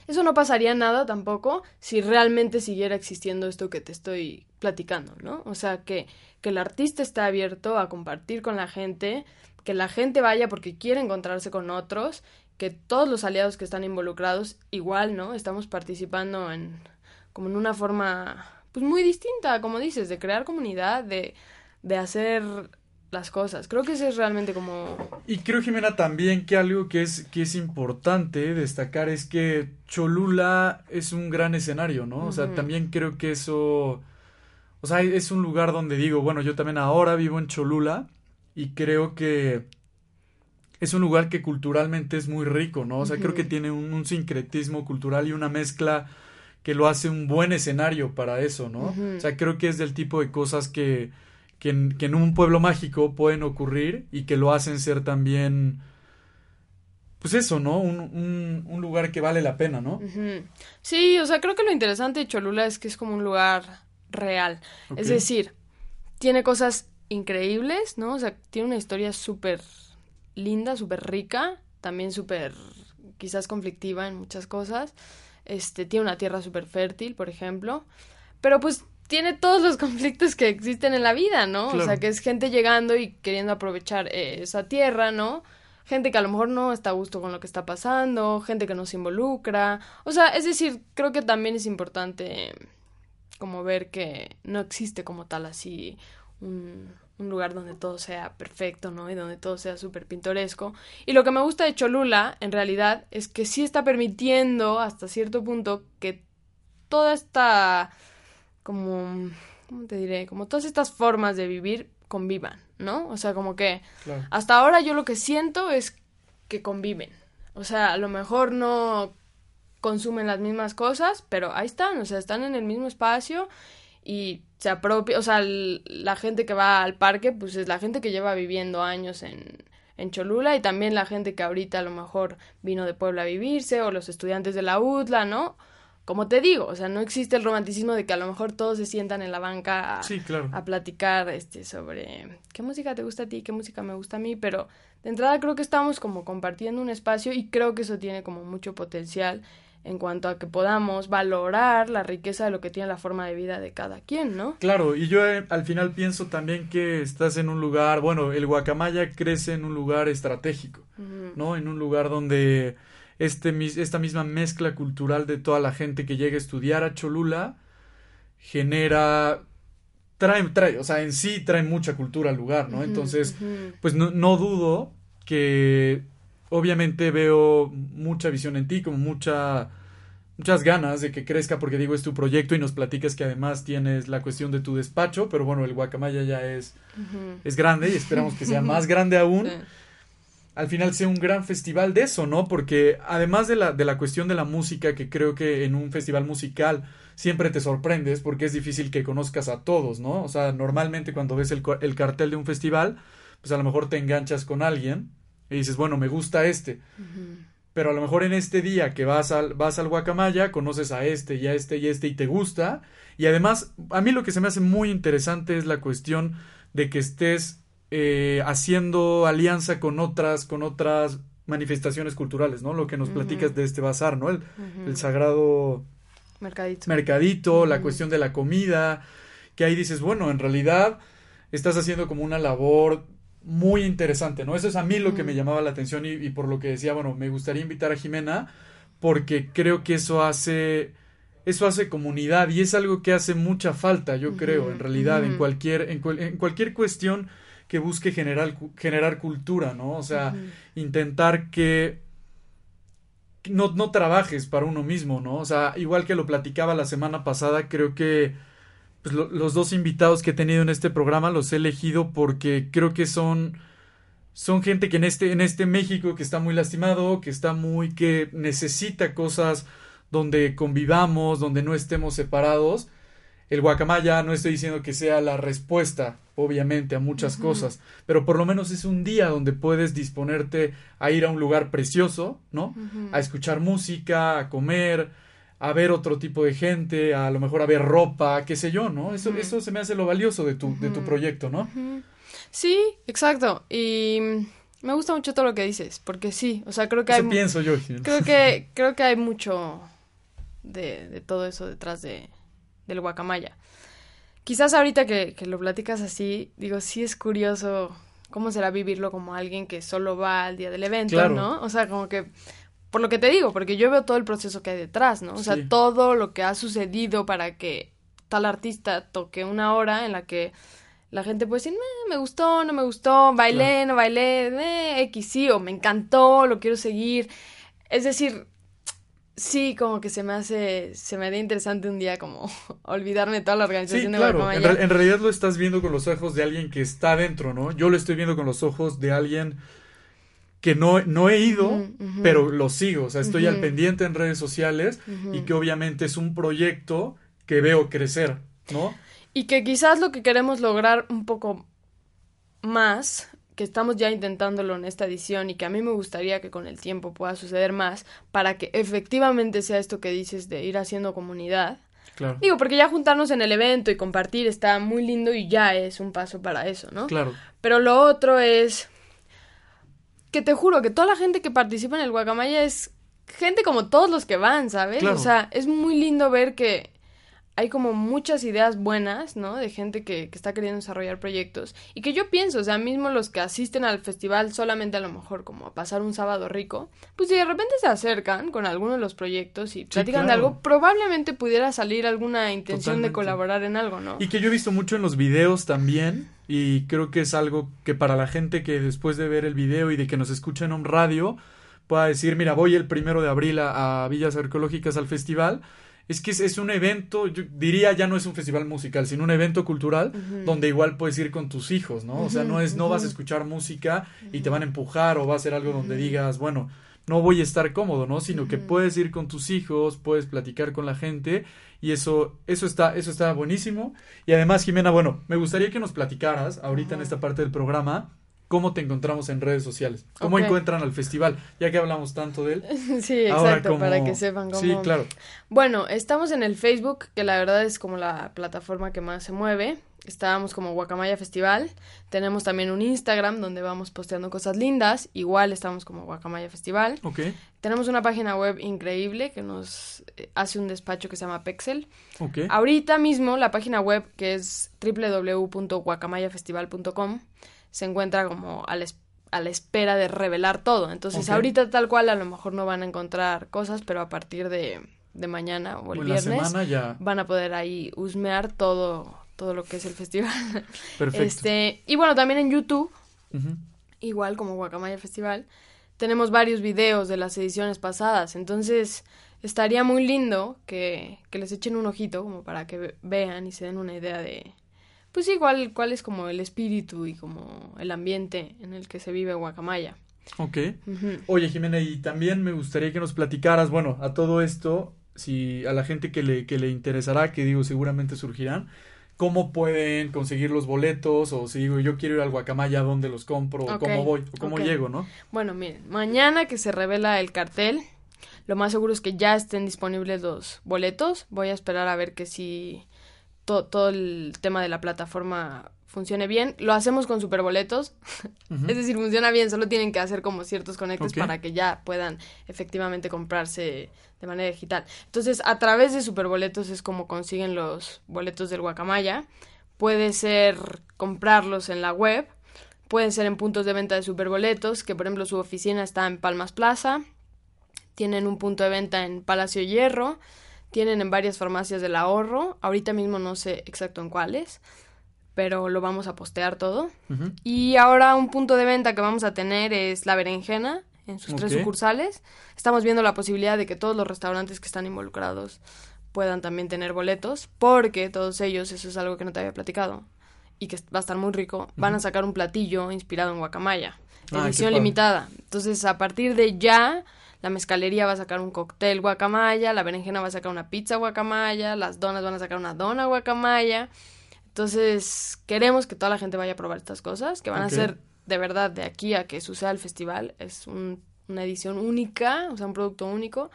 eso no pasaría nada tampoco si realmente siguiera existiendo esto que te estoy platicando, ¿no? O sea, que, que el artista está abierto a compartir con la gente, que la gente vaya porque quiere encontrarse con otros, que todos los aliados que están involucrados igual, ¿no? Estamos participando en como en una forma pues muy distinta, como dices, de crear comunidad, de, de hacer las cosas. Creo que eso es realmente como... Y creo, Jimena, también que algo que es, que es importante destacar es que Cholula es un gran escenario, ¿no? Uh -huh. O sea, también creo que eso... O sea, es un lugar donde digo, bueno, yo también ahora vivo en Cholula y creo que es un lugar que culturalmente es muy rico, ¿no? O sea, uh -huh. creo que tiene un, un, sincretismo cultural y una mezcla que lo hace un buen escenario para eso, ¿no? Uh -huh. O sea, creo que es del tipo de cosas que, que, en, que en un pueblo mágico pueden ocurrir y que lo hacen ser también pues eso, ¿no? Un, un, un, lugar que vale la pena, ¿no? Uh -huh. Sí, o sea, creo que lo interesante de Cholula es que es como un lugar real. Okay. Es decir, tiene cosas increíbles, ¿no? O sea, tiene una historia súper linda, súper rica, también súper quizás conflictiva en muchas cosas. Este, tiene una tierra súper fértil, por ejemplo. Pero pues tiene todos los conflictos que existen en la vida, ¿no? Claro. O sea, que es gente llegando y queriendo aprovechar eh, esa tierra, ¿no? Gente que a lo mejor no está a gusto con lo que está pasando, gente que no se involucra. O sea, es decir, creo que también es importante como ver que no existe como tal así un, un lugar donde todo sea perfecto, ¿no? Y donde todo sea súper pintoresco. Y lo que me gusta de Cholula, en realidad, es que sí está permitiendo hasta cierto punto que toda esta, como, ¿cómo te diré? Como todas estas formas de vivir convivan, ¿no? O sea, como que claro. hasta ahora yo lo que siento es que conviven. O sea, a lo mejor no consumen las mismas cosas, pero ahí están, o sea, están en el mismo espacio y se apropia, o sea, la gente que va al parque, pues es la gente que lleva viviendo años en, en Cholula y también la gente que ahorita a lo mejor vino de Puebla a vivirse o los estudiantes de la UTLA, ¿no? Como te digo, o sea, no existe el romanticismo de que a lo mejor todos se sientan en la banca a, sí, claro. a platicar este, sobre qué música te gusta a ti, qué música me gusta a mí, pero de entrada creo que estamos como compartiendo un espacio y creo que eso tiene como mucho potencial en cuanto a que podamos valorar la riqueza de lo que tiene la forma de vida de cada quien, ¿no? Claro, y yo eh, al final pienso también que estás en un lugar, bueno, el guacamaya crece en un lugar estratégico, uh -huh. ¿no? En un lugar donde este, esta misma mezcla cultural de toda la gente que llega a estudiar a Cholula genera trae, trae, o sea, en sí trae mucha cultura al lugar, ¿no? Entonces, uh -huh. pues no, no dudo que obviamente veo mucha visión en ti, como mucha muchas ganas de que crezca porque digo es tu proyecto y nos platicas que además tienes la cuestión de tu despacho, pero bueno, el guacamaya ya es uh -huh. es grande y esperamos que sea más grande aún. Al final sea un gran festival de eso, ¿no? Porque además de la, de la cuestión de la música, que creo que en un festival musical siempre te sorprendes porque es difícil que conozcas a todos, ¿no? O sea, normalmente cuando ves el, el cartel de un festival, pues a lo mejor te enganchas con alguien y dices, bueno, me gusta este. Uh -huh. Pero a lo mejor en este día que vas al, vas al Guacamaya, conoces a este y a este y a este y te gusta. Y además, a mí lo que se me hace muy interesante es la cuestión de que estés eh, haciendo alianza con otras, con otras manifestaciones culturales, ¿no? Lo que nos uh -huh. platicas de este bazar, ¿no? El, uh -huh. el sagrado Mercadito. mercadito, la cuestión de la comida, que ahí dices, bueno, en realidad estás haciendo como una labor muy interesante, ¿no? Eso es a mí lo que me llamaba la atención y, y por lo que decía, bueno, me gustaría invitar a Jimena porque creo que eso hace eso hace comunidad y es algo que hace mucha falta, yo creo, en realidad, en cualquier en, cual- en cualquier cuestión que busque generar generar cultura, ¿no? O sea, intentar que no, no trabajes para uno mismo, ¿no? O sea, igual que lo platicaba la semana pasada, creo que pues, lo- los dos invitados que he tenido en este programa los he elegido porque creo que son son gente que en este en este México que está muy lastimado, que está muy que necesita cosas donde convivamos, donde no estemos separados. El guacamaya no estoy diciendo que sea la respuesta, obviamente, a muchas cosas, pero por lo menos es un día donde puedes disponerte a ir a un lugar precioso, ¿no? A escuchar música, a comer, a ver otro tipo de gente, a lo mejor a ver ropa, qué sé yo, ¿no? Eso, eso se me hace lo valioso de tu, de tu proyecto, ¿no? Sí, exacto. Y me gusta mucho todo lo que dices, porque sí, o sea, creo que Eso hay pienso yo. Creo que creo que hay mucho de, de todo eso detrás de del guacamaya. Quizás ahorita que, que lo platicas así, digo, sí es curioso cómo será vivirlo como alguien que solo va al día del evento, Claro. ¿no? O sea, como que por lo que te digo, porque yo veo todo el proceso que hay detrás, ¿no? O sea, Sí. todo lo que ha sucedido para que tal artista toque una hora en la que la gente puede decir, "Meh, me gustó, no me gustó, bailé, no bailé, eh, X sí, o me encantó, lo quiero seguir. Es decir, sí, como que se me hace, se me haría interesante un día como olvidarme de toda la Sí, organización de claro. En, re- en realidad lo estás viendo con los ojos de alguien que está dentro, ¿no? Yo lo estoy viendo con los ojos de alguien que no, no he ido, pero lo sigo. O sea, estoy al pendiente en redes sociales y que obviamente es un proyecto que veo crecer, ¿no? Y que quizás lo que queremos lograr un poco más, que estamos ya intentándolo en esta edición y que a mí me gustaría que con el tiempo pueda suceder más, para que efectivamente sea esto que dices de ir haciendo comunidad. Claro. Digo, porque ya juntarnos en el evento y compartir está muy lindo y ya es un paso para eso, ¿no? Claro. Pero lo otro es que te juro que toda la gente que participa en el Guacamaya es gente como todos los que van, ¿sabes? Claro. O sea, es muy lindo ver que hay como muchas ideas buenas, ¿no? De gente que, que está queriendo desarrollar proyectos. Y que yo pienso, o sea, mismo los que asisten al festival solamente a lo mejor como a pasar un sábado rico, pues si de repente se acercan con alguno de los proyectos y platican de claro. algo, probablemente pudiera salir alguna intención Totalmente. de colaborar en algo, ¿no? Y que yo he visto mucho en los videos también, y creo que es algo que para la gente que después de ver el video y de que nos escucha en un radio, pueda decir, mira, voy el primero de abril a, a Villas Arqueológicas al festival. Es que es, es un evento, yo diría ya no es un festival musical, sino un evento cultural donde igual puedes ir con tus hijos, ¿no? O sea, no es, no vas a escuchar música y te van a empujar o va a ser algo donde digas, bueno, no voy a estar cómodo, ¿no? Sino que puedes ir con tus hijos, puedes platicar con la gente y eso, eso está, eso está buenísimo. Y además, Jimena, bueno, me gustaría que nos platicaras ahorita en esta parte del programa cómo te encontramos en redes sociales, cómo encuentran al festival, ya que hablamos tanto de él. sí, Ahora, exacto, cómo- para que sepan cómo... Sí, claro. Bueno, estamos en el Facebook, que la verdad es como la plataforma que más se mueve. Estábamos como Guacamaya Festival. Tenemos también un Instagram donde vamos posteando cosas lindas. Igual estamos como Guacamaya Festival. Ok, Tenemos una página web increíble que nos eh, hace un despacho que se llama Pexel. ok. Ahorita mismo la página web que es www.guacamayafestival.com se encuentra como a la, a la espera de revelar todo. Entonces ahorita tal cual a lo mejor no van a encontrar cosas, pero a partir de, de mañana o el viernes ya. van a poder ahí husmear todo, todo lo que es el festival. Perfecto. Este, y bueno, también en YouTube, igual como Guacamaya Festival, tenemos varios videos de las ediciones pasadas. Entonces, estaría muy lindo que, que les echen un ojito como para que ve- vean y se den una idea de, pues igual, cuál es como el espíritu y como el ambiente en el que se vive Guacamaya. Ok. Oye, Jimena, y también me gustaría que nos platicaras, bueno, a todo esto, si a la gente que le, que le interesará, que digo, seguramente surgirán, cómo pueden conseguir los boletos, o si digo, yo quiero ir al Guacamaya, ¿dónde los compro? o cómo voy, o cómo llego, ¿no? Bueno, miren, mañana que se revela el cartel, lo más seguro es que ya estén disponibles los boletos. Voy a esperar a ver que si to- todo el tema de la plataforma funcione bien. Lo hacemos con superboletos. es decir, funciona bien, solo tienen que hacer como ciertos conectes para que ya puedan efectivamente comprarse de manera digital. Entonces, a través de superboletos es como consiguen los boletos del Guacamaya. Puede ser comprarlos en la web, pueden ser en puntos de venta de superboletos, que por ejemplo su oficina está en Palmas Plaza, tienen un punto de venta en Palacio Hierro, tienen en varias farmacias del ahorro, ahorita mismo no sé exacto en cuáles, pero lo vamos a postear todo. Y ahora un punto de venta que vamos a tener es La Berenjena, en sus tres sucursales. Estamos viendo la posibilidad de que todos los restaurantes que están involucrados puedan también tener boletos, porque todos ellos, eso es algo que no te había platicado, y que va a estar muy rico, van a sacar un platillo inspirado en guacamaya, Ah, edición limitada. Entonces, a partir de ya, la mezcalería va a sacar un cóctel guacamaya, la berenjena va a sacar una pizza guacamaya, las donas van a sacar una dona guacamaya. Entonces, queremos que toda la gente vaya a probar estas cosas, que van a ser de verdad de aquí a que suceda el festival. Es un- una edición única, o sea, un producto único.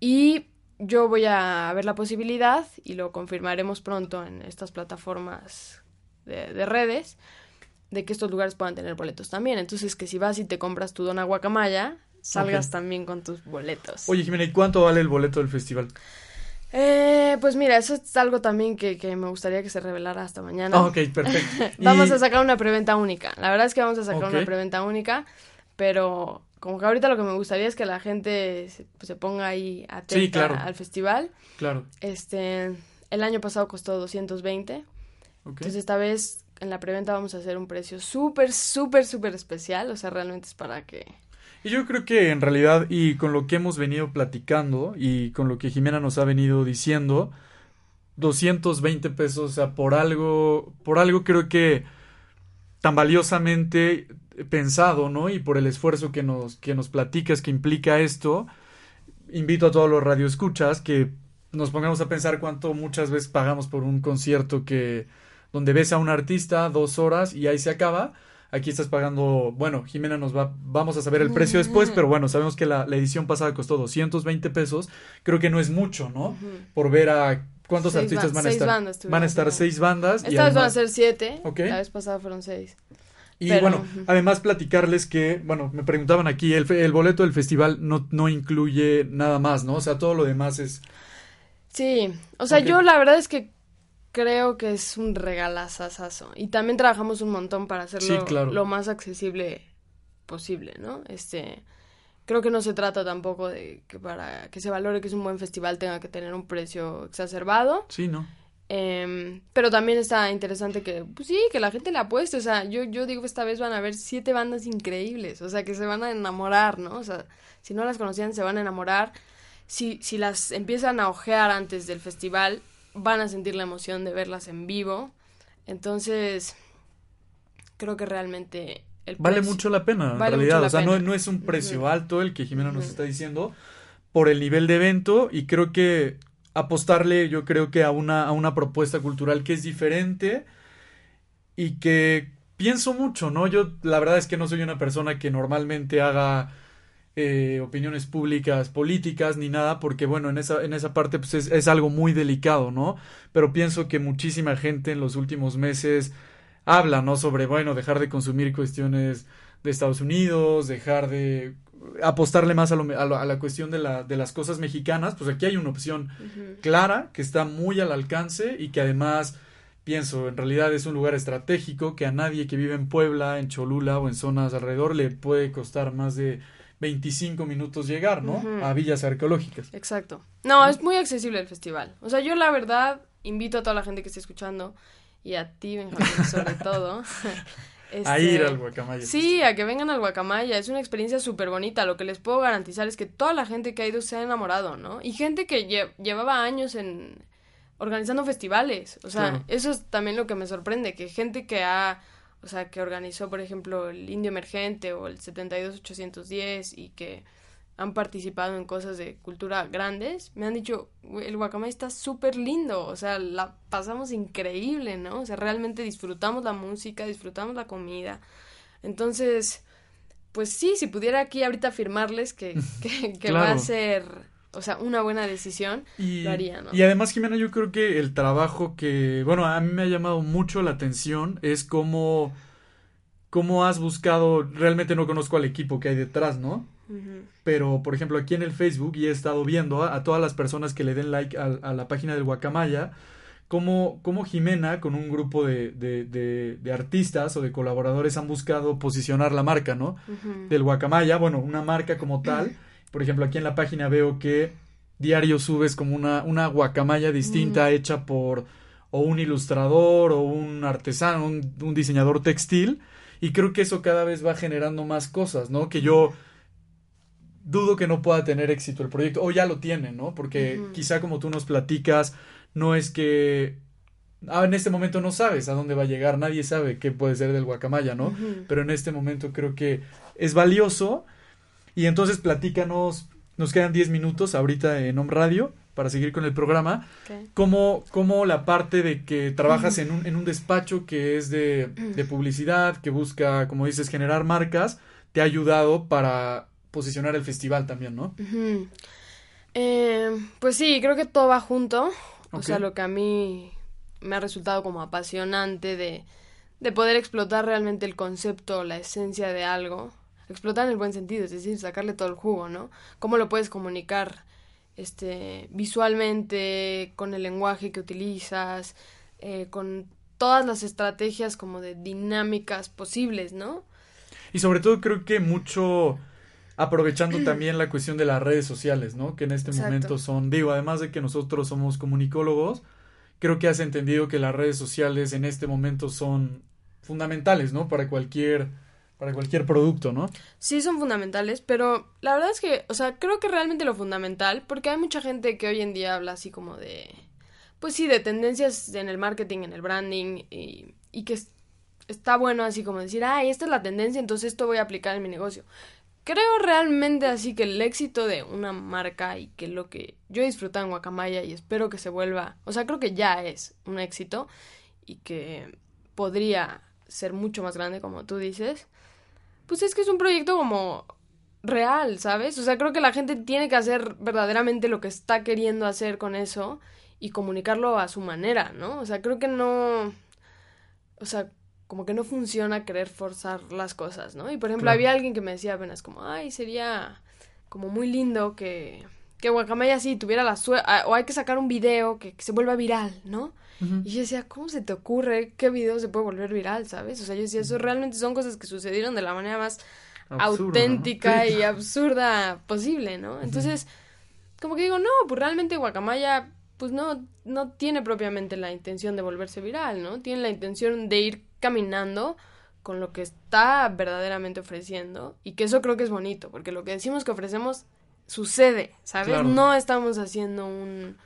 Y yo voy a ver la posibilidad, y lo confirmaremos pronto en estas plataformas de, de redes, de que estos lugares puedan tener boletos también. Entonces, que si vas y te compras tu dona guacamaya, salgas también con tus boletos. Oye, Jimena, ¿y cuánto vale el boleto del festival? Eh, pues mira, eso es algo también que, que me gustaría que se revelara hasta mañana. Ah, ok, perfecto. Vamos Y- a sacar una preventa única. La verdad es que vamos a sacar una preventa única, pero como que ahorita lo que me gustaría es que la gente se, pues, se ponga ahí atenta Sí, claro. al festival. Claro, Este, el año pasado costó 220, ok. entonces esta vez en la preventa vamos a hacer un precio súper, súper, súper especial, o sea, realmente es para que... Y yo creo que en realidad, y con lo que hemos venido platicando y con lo que Jimena nos ha venido diciendo, 220 pesos, o sea, por algo, por algo creo que tan valiosamente pensado, ¿no? Y por el esfuerzo que nos, que nos platicas que implica esto, invito a todos los radioescuchas que nos pongamos a pensar cuánto muchas veces pagamos por un concierto que donde ves a un artista dos horas y ahí se acaba. Aquí estás pagando, bueno, Jimena nos va, vamos a saber el precio después, pero bueno, sabemos que la, la edición pasada costó 220 pesos. Creo que no es mucho, ¿no? Por ver a cuántos Seis artistas van a seis estar. bandas van a estar seis bandas. y Esta vez van a ser siete, Ok. la vez pasada fueron seis. y Pero- bueno, además platicarles que, bueno, me preguntaban aquí, el, el boleto del festival no, no incluye nada más, ¿no? O sea, todo lo demás es... Sí, o sea, yo la verdad es que creo que es un regalazazazo. Y también trabajamos un montón para hacerlo Sí, claro. lo más accesible posible, ¿no? Este, creo que no se trata tampoco de que para que se valore que es un buen festival tenga que tener un precio exacerbado. Sí, ¿no? Em, pero también está interesante que, pues sí, que la gente le apueste. O sea, yo, yo digo, esta vez van a haber siete bandas increíbles. O sea, que se van a enamorar, ¿no? O sea, si no las conocían, se van a enamorar. Si, si las empiezan a ojear antes del festival, van a sentir la emoción de verlas en vivo. Entonces, creo que realmente el Vale precio- mucho la pena, en Vale realidad. mucho la o sea, no, no es un precio alto el que Jimena nos está diciendo por el nivel de evento y creo que apostarle, yo creo que a una, a una propuesta cultural que es diferente y que pienso mucho, ¿no? Yo la verdad es que no soy una persona que normalmente haga eh, opiniones públicas, políticas, ni nada, porque bueno, en esa, en esa parte pues es, es algo muy delicado, ¿no? Pero pienso que muchísima gente en los últimos meses habla, ¿no? Sobre, bueno, dejar de consumir cuestiones de Estados Unidos, dejar de apostarle más a, lo- a lo- a la cuestión de, la, de las cosas mexicanas, pues aquí hay una opción clara que está muy al alcance y que además pienso en realidad es un lugar estratégico que a nadie que vive en Puebla, en Cholula o en zonas alrededor le puede costar más de 25 minutos llegar, ¿no? A villas arqueológicas. Exacto. No, es muy accesible el festival. O sea, yo la verdad invito a toda la gente que esté escuchando y a ti, Benjamín, sobre todo. A este, ir al guacamaya. Sí, a que vengan al Guacamaya. Es una experiencia súper bonita. Lo que les puedo garantizar es que toda la gente que ha ido se ha enamorado, ¿no? Y gente que lle- llevaba años en organizando festivales. O sea, Claro. eso es también lo que me sorprende, que gente que ha, o sea, que organizó, por ejemplo, el Indio Emergente o el 72810 y que han participado en cosas de cultura grandes, me han dicho, "Güey, el Guacamaya está súper lindo, o sea, la pasamos increíble, ¿no? O sea, realmente disfrutamos la música, disfrutamos la comida. Entonces, pues sí, si pudiera aquí ahorita afirmarles que, que, que va a ser o sea, una buena decisión, Y, lo haría, ¿no? y además, Jimena, yo creo que el trabajo que, bueno, a mí me ha llamado mucho la atención es cómo, cómo has buscado, realmente no conozco al equipo que hay detrás, ¿no? Pero, por ejemplo, aquí en el Facebook y he estado viendo a, a todas las personas que le den like a, a la página del Guacamaya, cómo, cómo Jimena con un grupo de, de, de, de artistas o de colaboradores han buscado posicionar la marca, ¿no? Del Guacamaya, bueno, una marca como tal. Por ejemplo, aquí en la página veo que diario subes como una, una guacamaya distinta hecha por o un ilustrador o un artesano, un, un diseñador textil. Y creo que eso cada vez va generando más cosas, ¿no? Que yo dudo que no pueda tener éxito el proyecto, o ya lo tiene, ¿no? Porque quizá como tú nos platicas, no es que... Ah, en este momento no sabes a dónde va a llegar, nadie sabe qué puede ser del guacamaya, ¿no? Pero en este momento creo que es valioso. Y entonces platícanos, nos quedan 10 minutos ahorita en Home Radio para seguir con el programa. Ok. ¿Cómo, cómo la parte de que trabajas en un, en un despacho que es de, de publicidad, que busca, como dices, generar marcas, te ha ayudado para posicionar el festival también, ¿no? Eh, pues sí, creo que todo va junto. O sea, lo que a mí me ha resultado como apasionante de, de poder explotar realmente el concepto, la esencia de algo. Explotar en el buen sentido, es decir, sacarle todo el jugo, ¿no? Cómo lo puedes comunicar este, visualmente, con el lenguaje que utilizas, eh, con todas las estrategias como de dinámicas posibles, ¿no? Y sobre todo creo que mucho aprovechando también la cuestión de las redes sociales, ¿no? Que en este Exacto. momento son, digo, además de que nosotros somos comunicólogos, creo que has entendido que las redes sociales en este momento son fundamentales, ¿no? Para cualquier, para cualquier producto, ¿no? Sí son fundamentales, pero la verdad es que, o sea, creo que realmente lo fundamental, porque hay mucha gente que hoy en día habla así como de, pues sí, de tendencias en el marketing, en el branding, y, y que es- está bueno así como decir, ay, esta es la tendencia, entonces esto voy a aplicar en mi negocio. Creo realmente así que el éxito de una marca y que lo que yo he disfrutado en Guacamaya y espero que se vuelva, o sea, creo que ya es un éxito y que podría ser mucho más grande como tú dices, pues es que es un proyecto como real, ¿sabes? O sea, creo que la gente tiene que hacer verdaderamente lo que está queriendo hacer con eso y comunicarlo a su manera, ¿no? O sea, creo que no... O sea, como que no funciona querer forzar las cosas, ¿no? Y por ejemplo, Claro. había alguien que me decía apenas como, ay, sería como muy lindo que, que Guacamaya sí tuviera la suerte, o hay que sacar un video que, que se vuelva viral, ¿no? Y yo decía, ¿cómo se te ocurre? ¿Qué video se puede volver viral, sabes? O sea, yo decía, eso realmente son cosas que sucedieron de la manera más auténtica y absurda posible, ¿no? Entonces, como que digo, no, pues realmente Guacamaya, pues no, no tiene propiamente la intención de volverse viral, ¿no? Tiene la intención de ir caminando con lo que está verdaderamente ofreciendo y que eso creo que es bonito, porque lo que decimos que ofrecemos sucede, ¿sabes? Claro. No estamos haciendo un,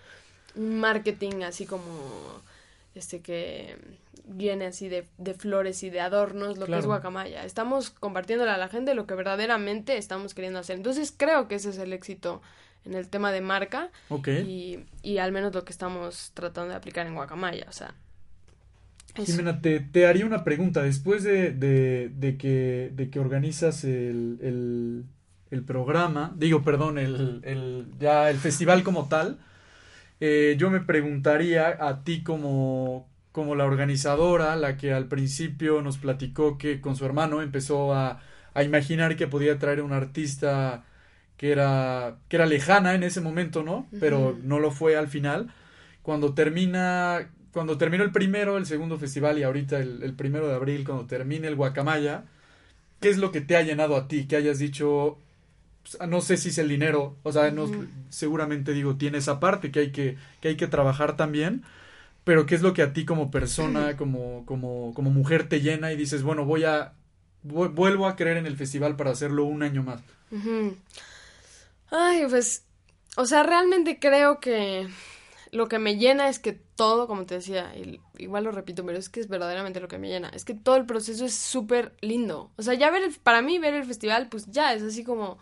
un marketing así como este que viene así de, de flores y de adornos, lo que es guacamaya. Estamos compartiéndole a la gente lo que verdaderamente estamos queriendo hacer. Entonces creo que ese es el éxito en el tema de marca Ok. y, y al menos lo que estamos tratando de aplicar en guacamaya. O sea. Jimena, te, te haría una pregunta. Después de, de, de que, de que organizas el, el, el programa, digo, perdón, el, el, ya el festival como tal, eh, yo me preguntaría a ti como, como la organizadora, la que al principio nos platicó que con su hermano empezó a, a imaginar que podía traer un artista que era, que era lejana en ese momento, ¿no? Pero no lo fue al final. Cuando termina, cuando terminó el primero, el segundo festival y ahorita el, el primero de abril, cuando termine el Guacamaya, ¿qué es lo que te ha llenado a ti? Que hayas dicho, no sé si es el dinero, o sea, no- seguramente digo, tiene esa parte que hay que, que hay que trabajar también, pero ¿qué es lo que a ti como persona, como, como, como mujer te llena y dices, bueno, voy a, vu- vuelvo a creer en el festival para hacerlo un año más? Ay, pues, o sea, realmente creo que lo que me llena es que todo, como te decía, y igual lo repito, pero es que es verdaderamente lo que me llena, es que todo el proceso es súper lindo. O sea, ya ver, el- para mí ver el festival, pues ya es así como,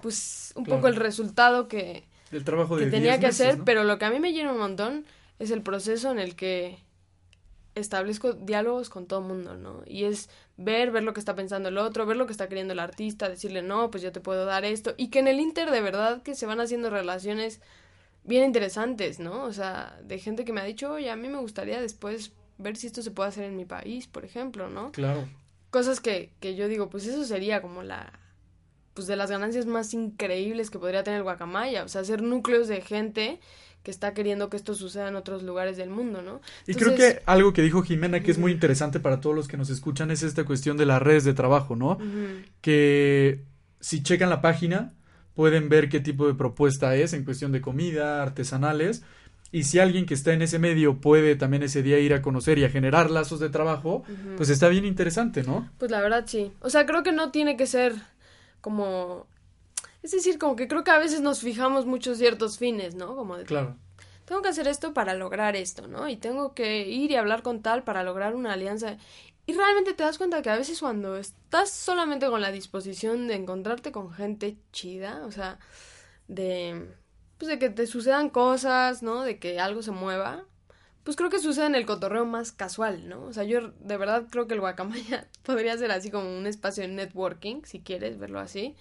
pues, un Claro. poco el resultado que, El trabajo de que tenía 10 que meses, hacer, ¿no? pero lo que a mí me llena un montón es el proceso en el que establezco diálogos con todo el mundo, ¿no? Y es ver, ver lo que está pensando el otro, ver lo que está queriendo el artista, decirle, no, pues yo te puedo dar esto. Y que en el Inter de verdad que se van haciendo relaciones bien interesantes, ¿no? O sea, de gente que me ha dicho, oye, a mí me gustaría después ver si esto se puede hacer en mi país, por ejemplo, ¿no? Claro. Cosas que, que yo digo, pues eso sería como la, pues de las ganancias más increíbles que podría tener Guacamaya, o sea, hacer núcleos de gente que está queriendo que esto suceda en otros lugares del mundo, ¿no? Y creo que algo que dijo Jimena que es muy interesante para todos los que nos escuchan es esta cuestión de las redes de trabajo, ¿no? Que si checan la página pueden ver qué tipo de propuesta es en cuestión de comida, artesanales, y si alguien que está en ese medio puede también ese día ir a conocer y a generar lazos de trabajo, pues está bien interesante, ¿no? Pues la verdad sí. O sea, creo que no tiene que ser como... Es decir, como que creo que a veces nos fijamos muchos ciertos fines, ¿no? Como de... Claro. Tengo que hacer esto para lograr esto, ¿no? Y tengo que ir y hablar con tal para lograr una alianza. Y realmente te das cuenta que a veces cuando estás solamente con la disposición de encontrarte con gente chida, o sea, de pues de que te sucedan cosas, ¿no? De que algo se mueva. Pues creo que sucede en el cotorreo más casual, ¿no? O sea, yo de verdad creo que el guacamaya podría ser así como un espacio de networking, si quieres verlo así.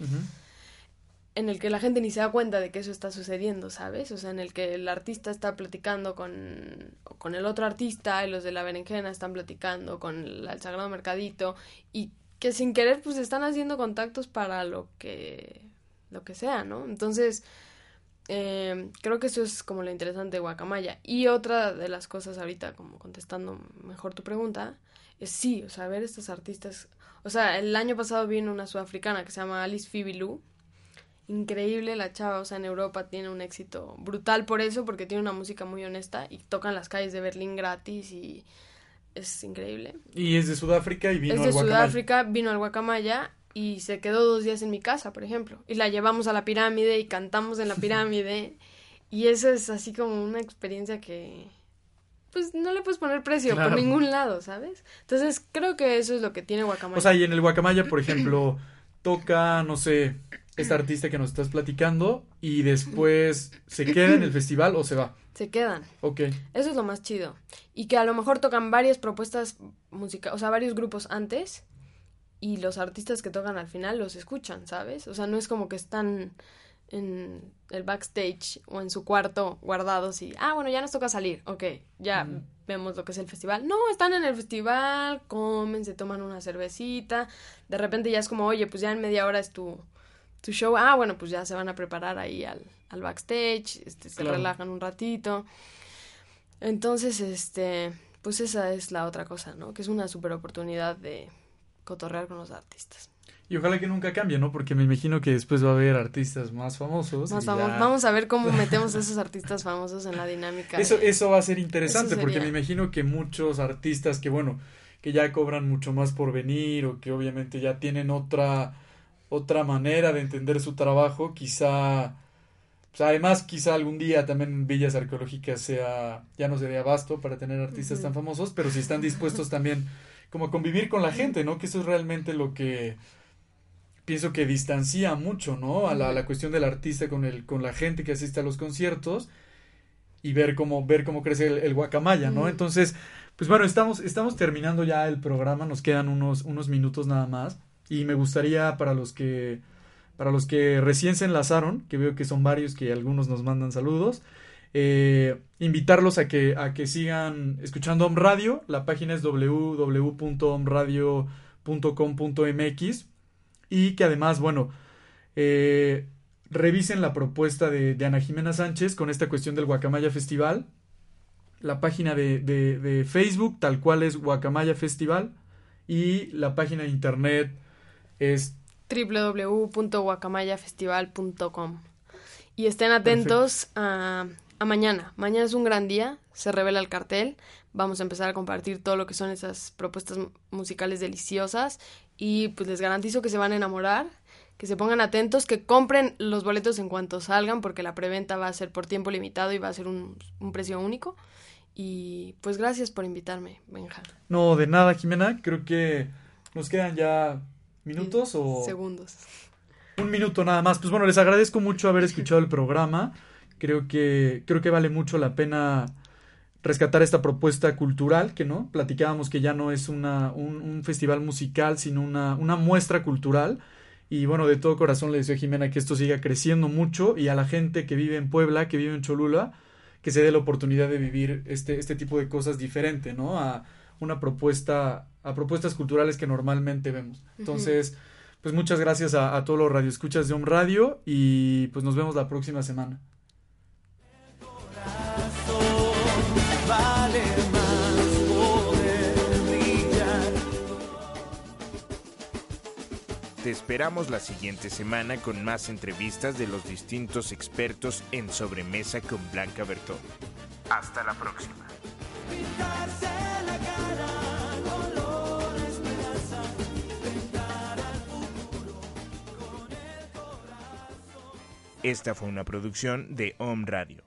En el que la gente ni se da cuenta de que eso está sucediendo, ¿sabes? O sea, en el que el artista está platicando con, con el otro artista y los de la berenjena están platicando con el, el Sagrado Mercadito y que sin querer pues están haciendo contactos para lo que lo que sea, ¿no? Entonces, eh, creo que eso es como lo interesante de Guacamaya. Y otra de las cosas ahorita, como contestando mejor tu pregunta, es sí, o sea, ver estos artistas. O sea, el año pasado vino una sudafricana que se llama Alice Phoebe Increíble la chava, o sea, en Europa tiene un éxito brutal por eso, porque tiene una música muy honesta y tocan las calles de Berlín gratis y es increíble. Y es de Sudáfrica y vino es de Sudáfrica, vino al Guacamaya y se quedó dos días en mi casa, por ejemplo. Y la llevamos a la pirámide y cantamos en la pirámide. y eso es así como una experiencia que, pues no le puedes poner precio por ningún lado, ¿sabes? Entonces creo que eso es lo que tiene Guacamaya. O sea, y en el Guacamaya, por ejemplo, toca, no sé, esta artista que nos estás platicando y después se queda en el festival o se va. Se quedan. Ok. Eso es lo más chido. Y que a lo mejor tocan varias propuestas musicales, o sea, varios grupos antes y los artistas que tocan al final los escuchan, ¿sabes? O sea, no es como que están en el backstage o en su cuarto guardados y, ah, bueno, ya nos toca salir, ok, ya vemos lo que es el festival. No, están en el festival, comen, se toman una cervecita, de repente ya es como, oye, pues ya en media hora es tu, tu show, ah, bueno, pues ya se van a preparar ahí al, al backstage, este, se relajan un ratito. Entonces, este, pues esa es la otra cosa, ¿no? Que es una super oportunidad de cotorrear con los artistas. Y ojalá que nunca cambie, ¿no? Porque me imagino que después va a haber artistas más famosos. Vamos a ver cómo metemos a esos artistas famosos en la dinámica. Eso, eso va a ser interesante, porque me imagino que muchos artistas que, bueno, que ya cobran mucho más por venir o que obviamente ya tienen otra, otra manera de entender su trabajo, quizá... Pues además, quizá algún día también Villas Arqueológicas sea, ya no se dé abasto para tener artistas tan famosos, pero si están dispuestos también como convivir con la gente, ¿no? Que eso es realmente lo que pienso que distancia mucho, ¿no? A la, la, cuestión del artista con el, con la gente que asiste a los conciertos y ver cómo, ver cómo crece el, guacamaya, ¿no? Entonces, pues bueno, estamos, estamos terminando ya el programa, nos quedan unos, unos minutos nada más. Y me gustaría para los que para los que recién se enlazaron, que veo que son varios, que algunos nos mandan saludos, eh, invitarlos a que, a que sigan escuchando Om Radio. La página es www.omradio.com.mx y que además, bueno, eh, revisen la propuesta de, Ana Jimena Sánchez con esta cuestión del Guacamaya Festival. La página de, de Facebook, tal cual es Guacamaya Festival. Y la página de internet es www.guacamayafestival.com. Y estén atentos a a mañana. Mañana es un gran día, se revela el cartel, vamos a empezar a compartir todo lo que son esas propuestas musicales deliciosas y pues les garantizo que se van a enamorar, que se pongan atentos, que compren los boletos en cuanto salgan porque la preventa va a ser por tiempo limitado y va a ser un, precio único. Y pues gracias por invitarme, Benja. No, de nada, Jimena. Creo que nos quedan ya minutos o... Segundos. Un minuto nada más. Pues bueno, les agradezco mucho haber escuchado el programa creo que creo que vale mucho la pena rescatar esta propuesta cultural, que no, platicábamos que ya no es una, un, festival musical, sino una, una muestra cultural. Y bueno, de todo corazón le deseo a Jimena que esto siga creciendo mucho y a la gente que vive en Puebla, que vive en Cholula, que se dé la oportunidad de vivir este, este tipo de cosas diferente, ¿no? A una propuesta, a propuestas culturales que normalmente vemos. Entonces, pues muchas gracias a, a todos los radioescuchas de Home Radio y pues nos vemos la próxima semana. Te esperamos la siguiente semana con más entrevistas de los distintos expertos en Sobremesa con Blanca Bertón. Hasta la próxima. Esta fue una producción de Home Radio.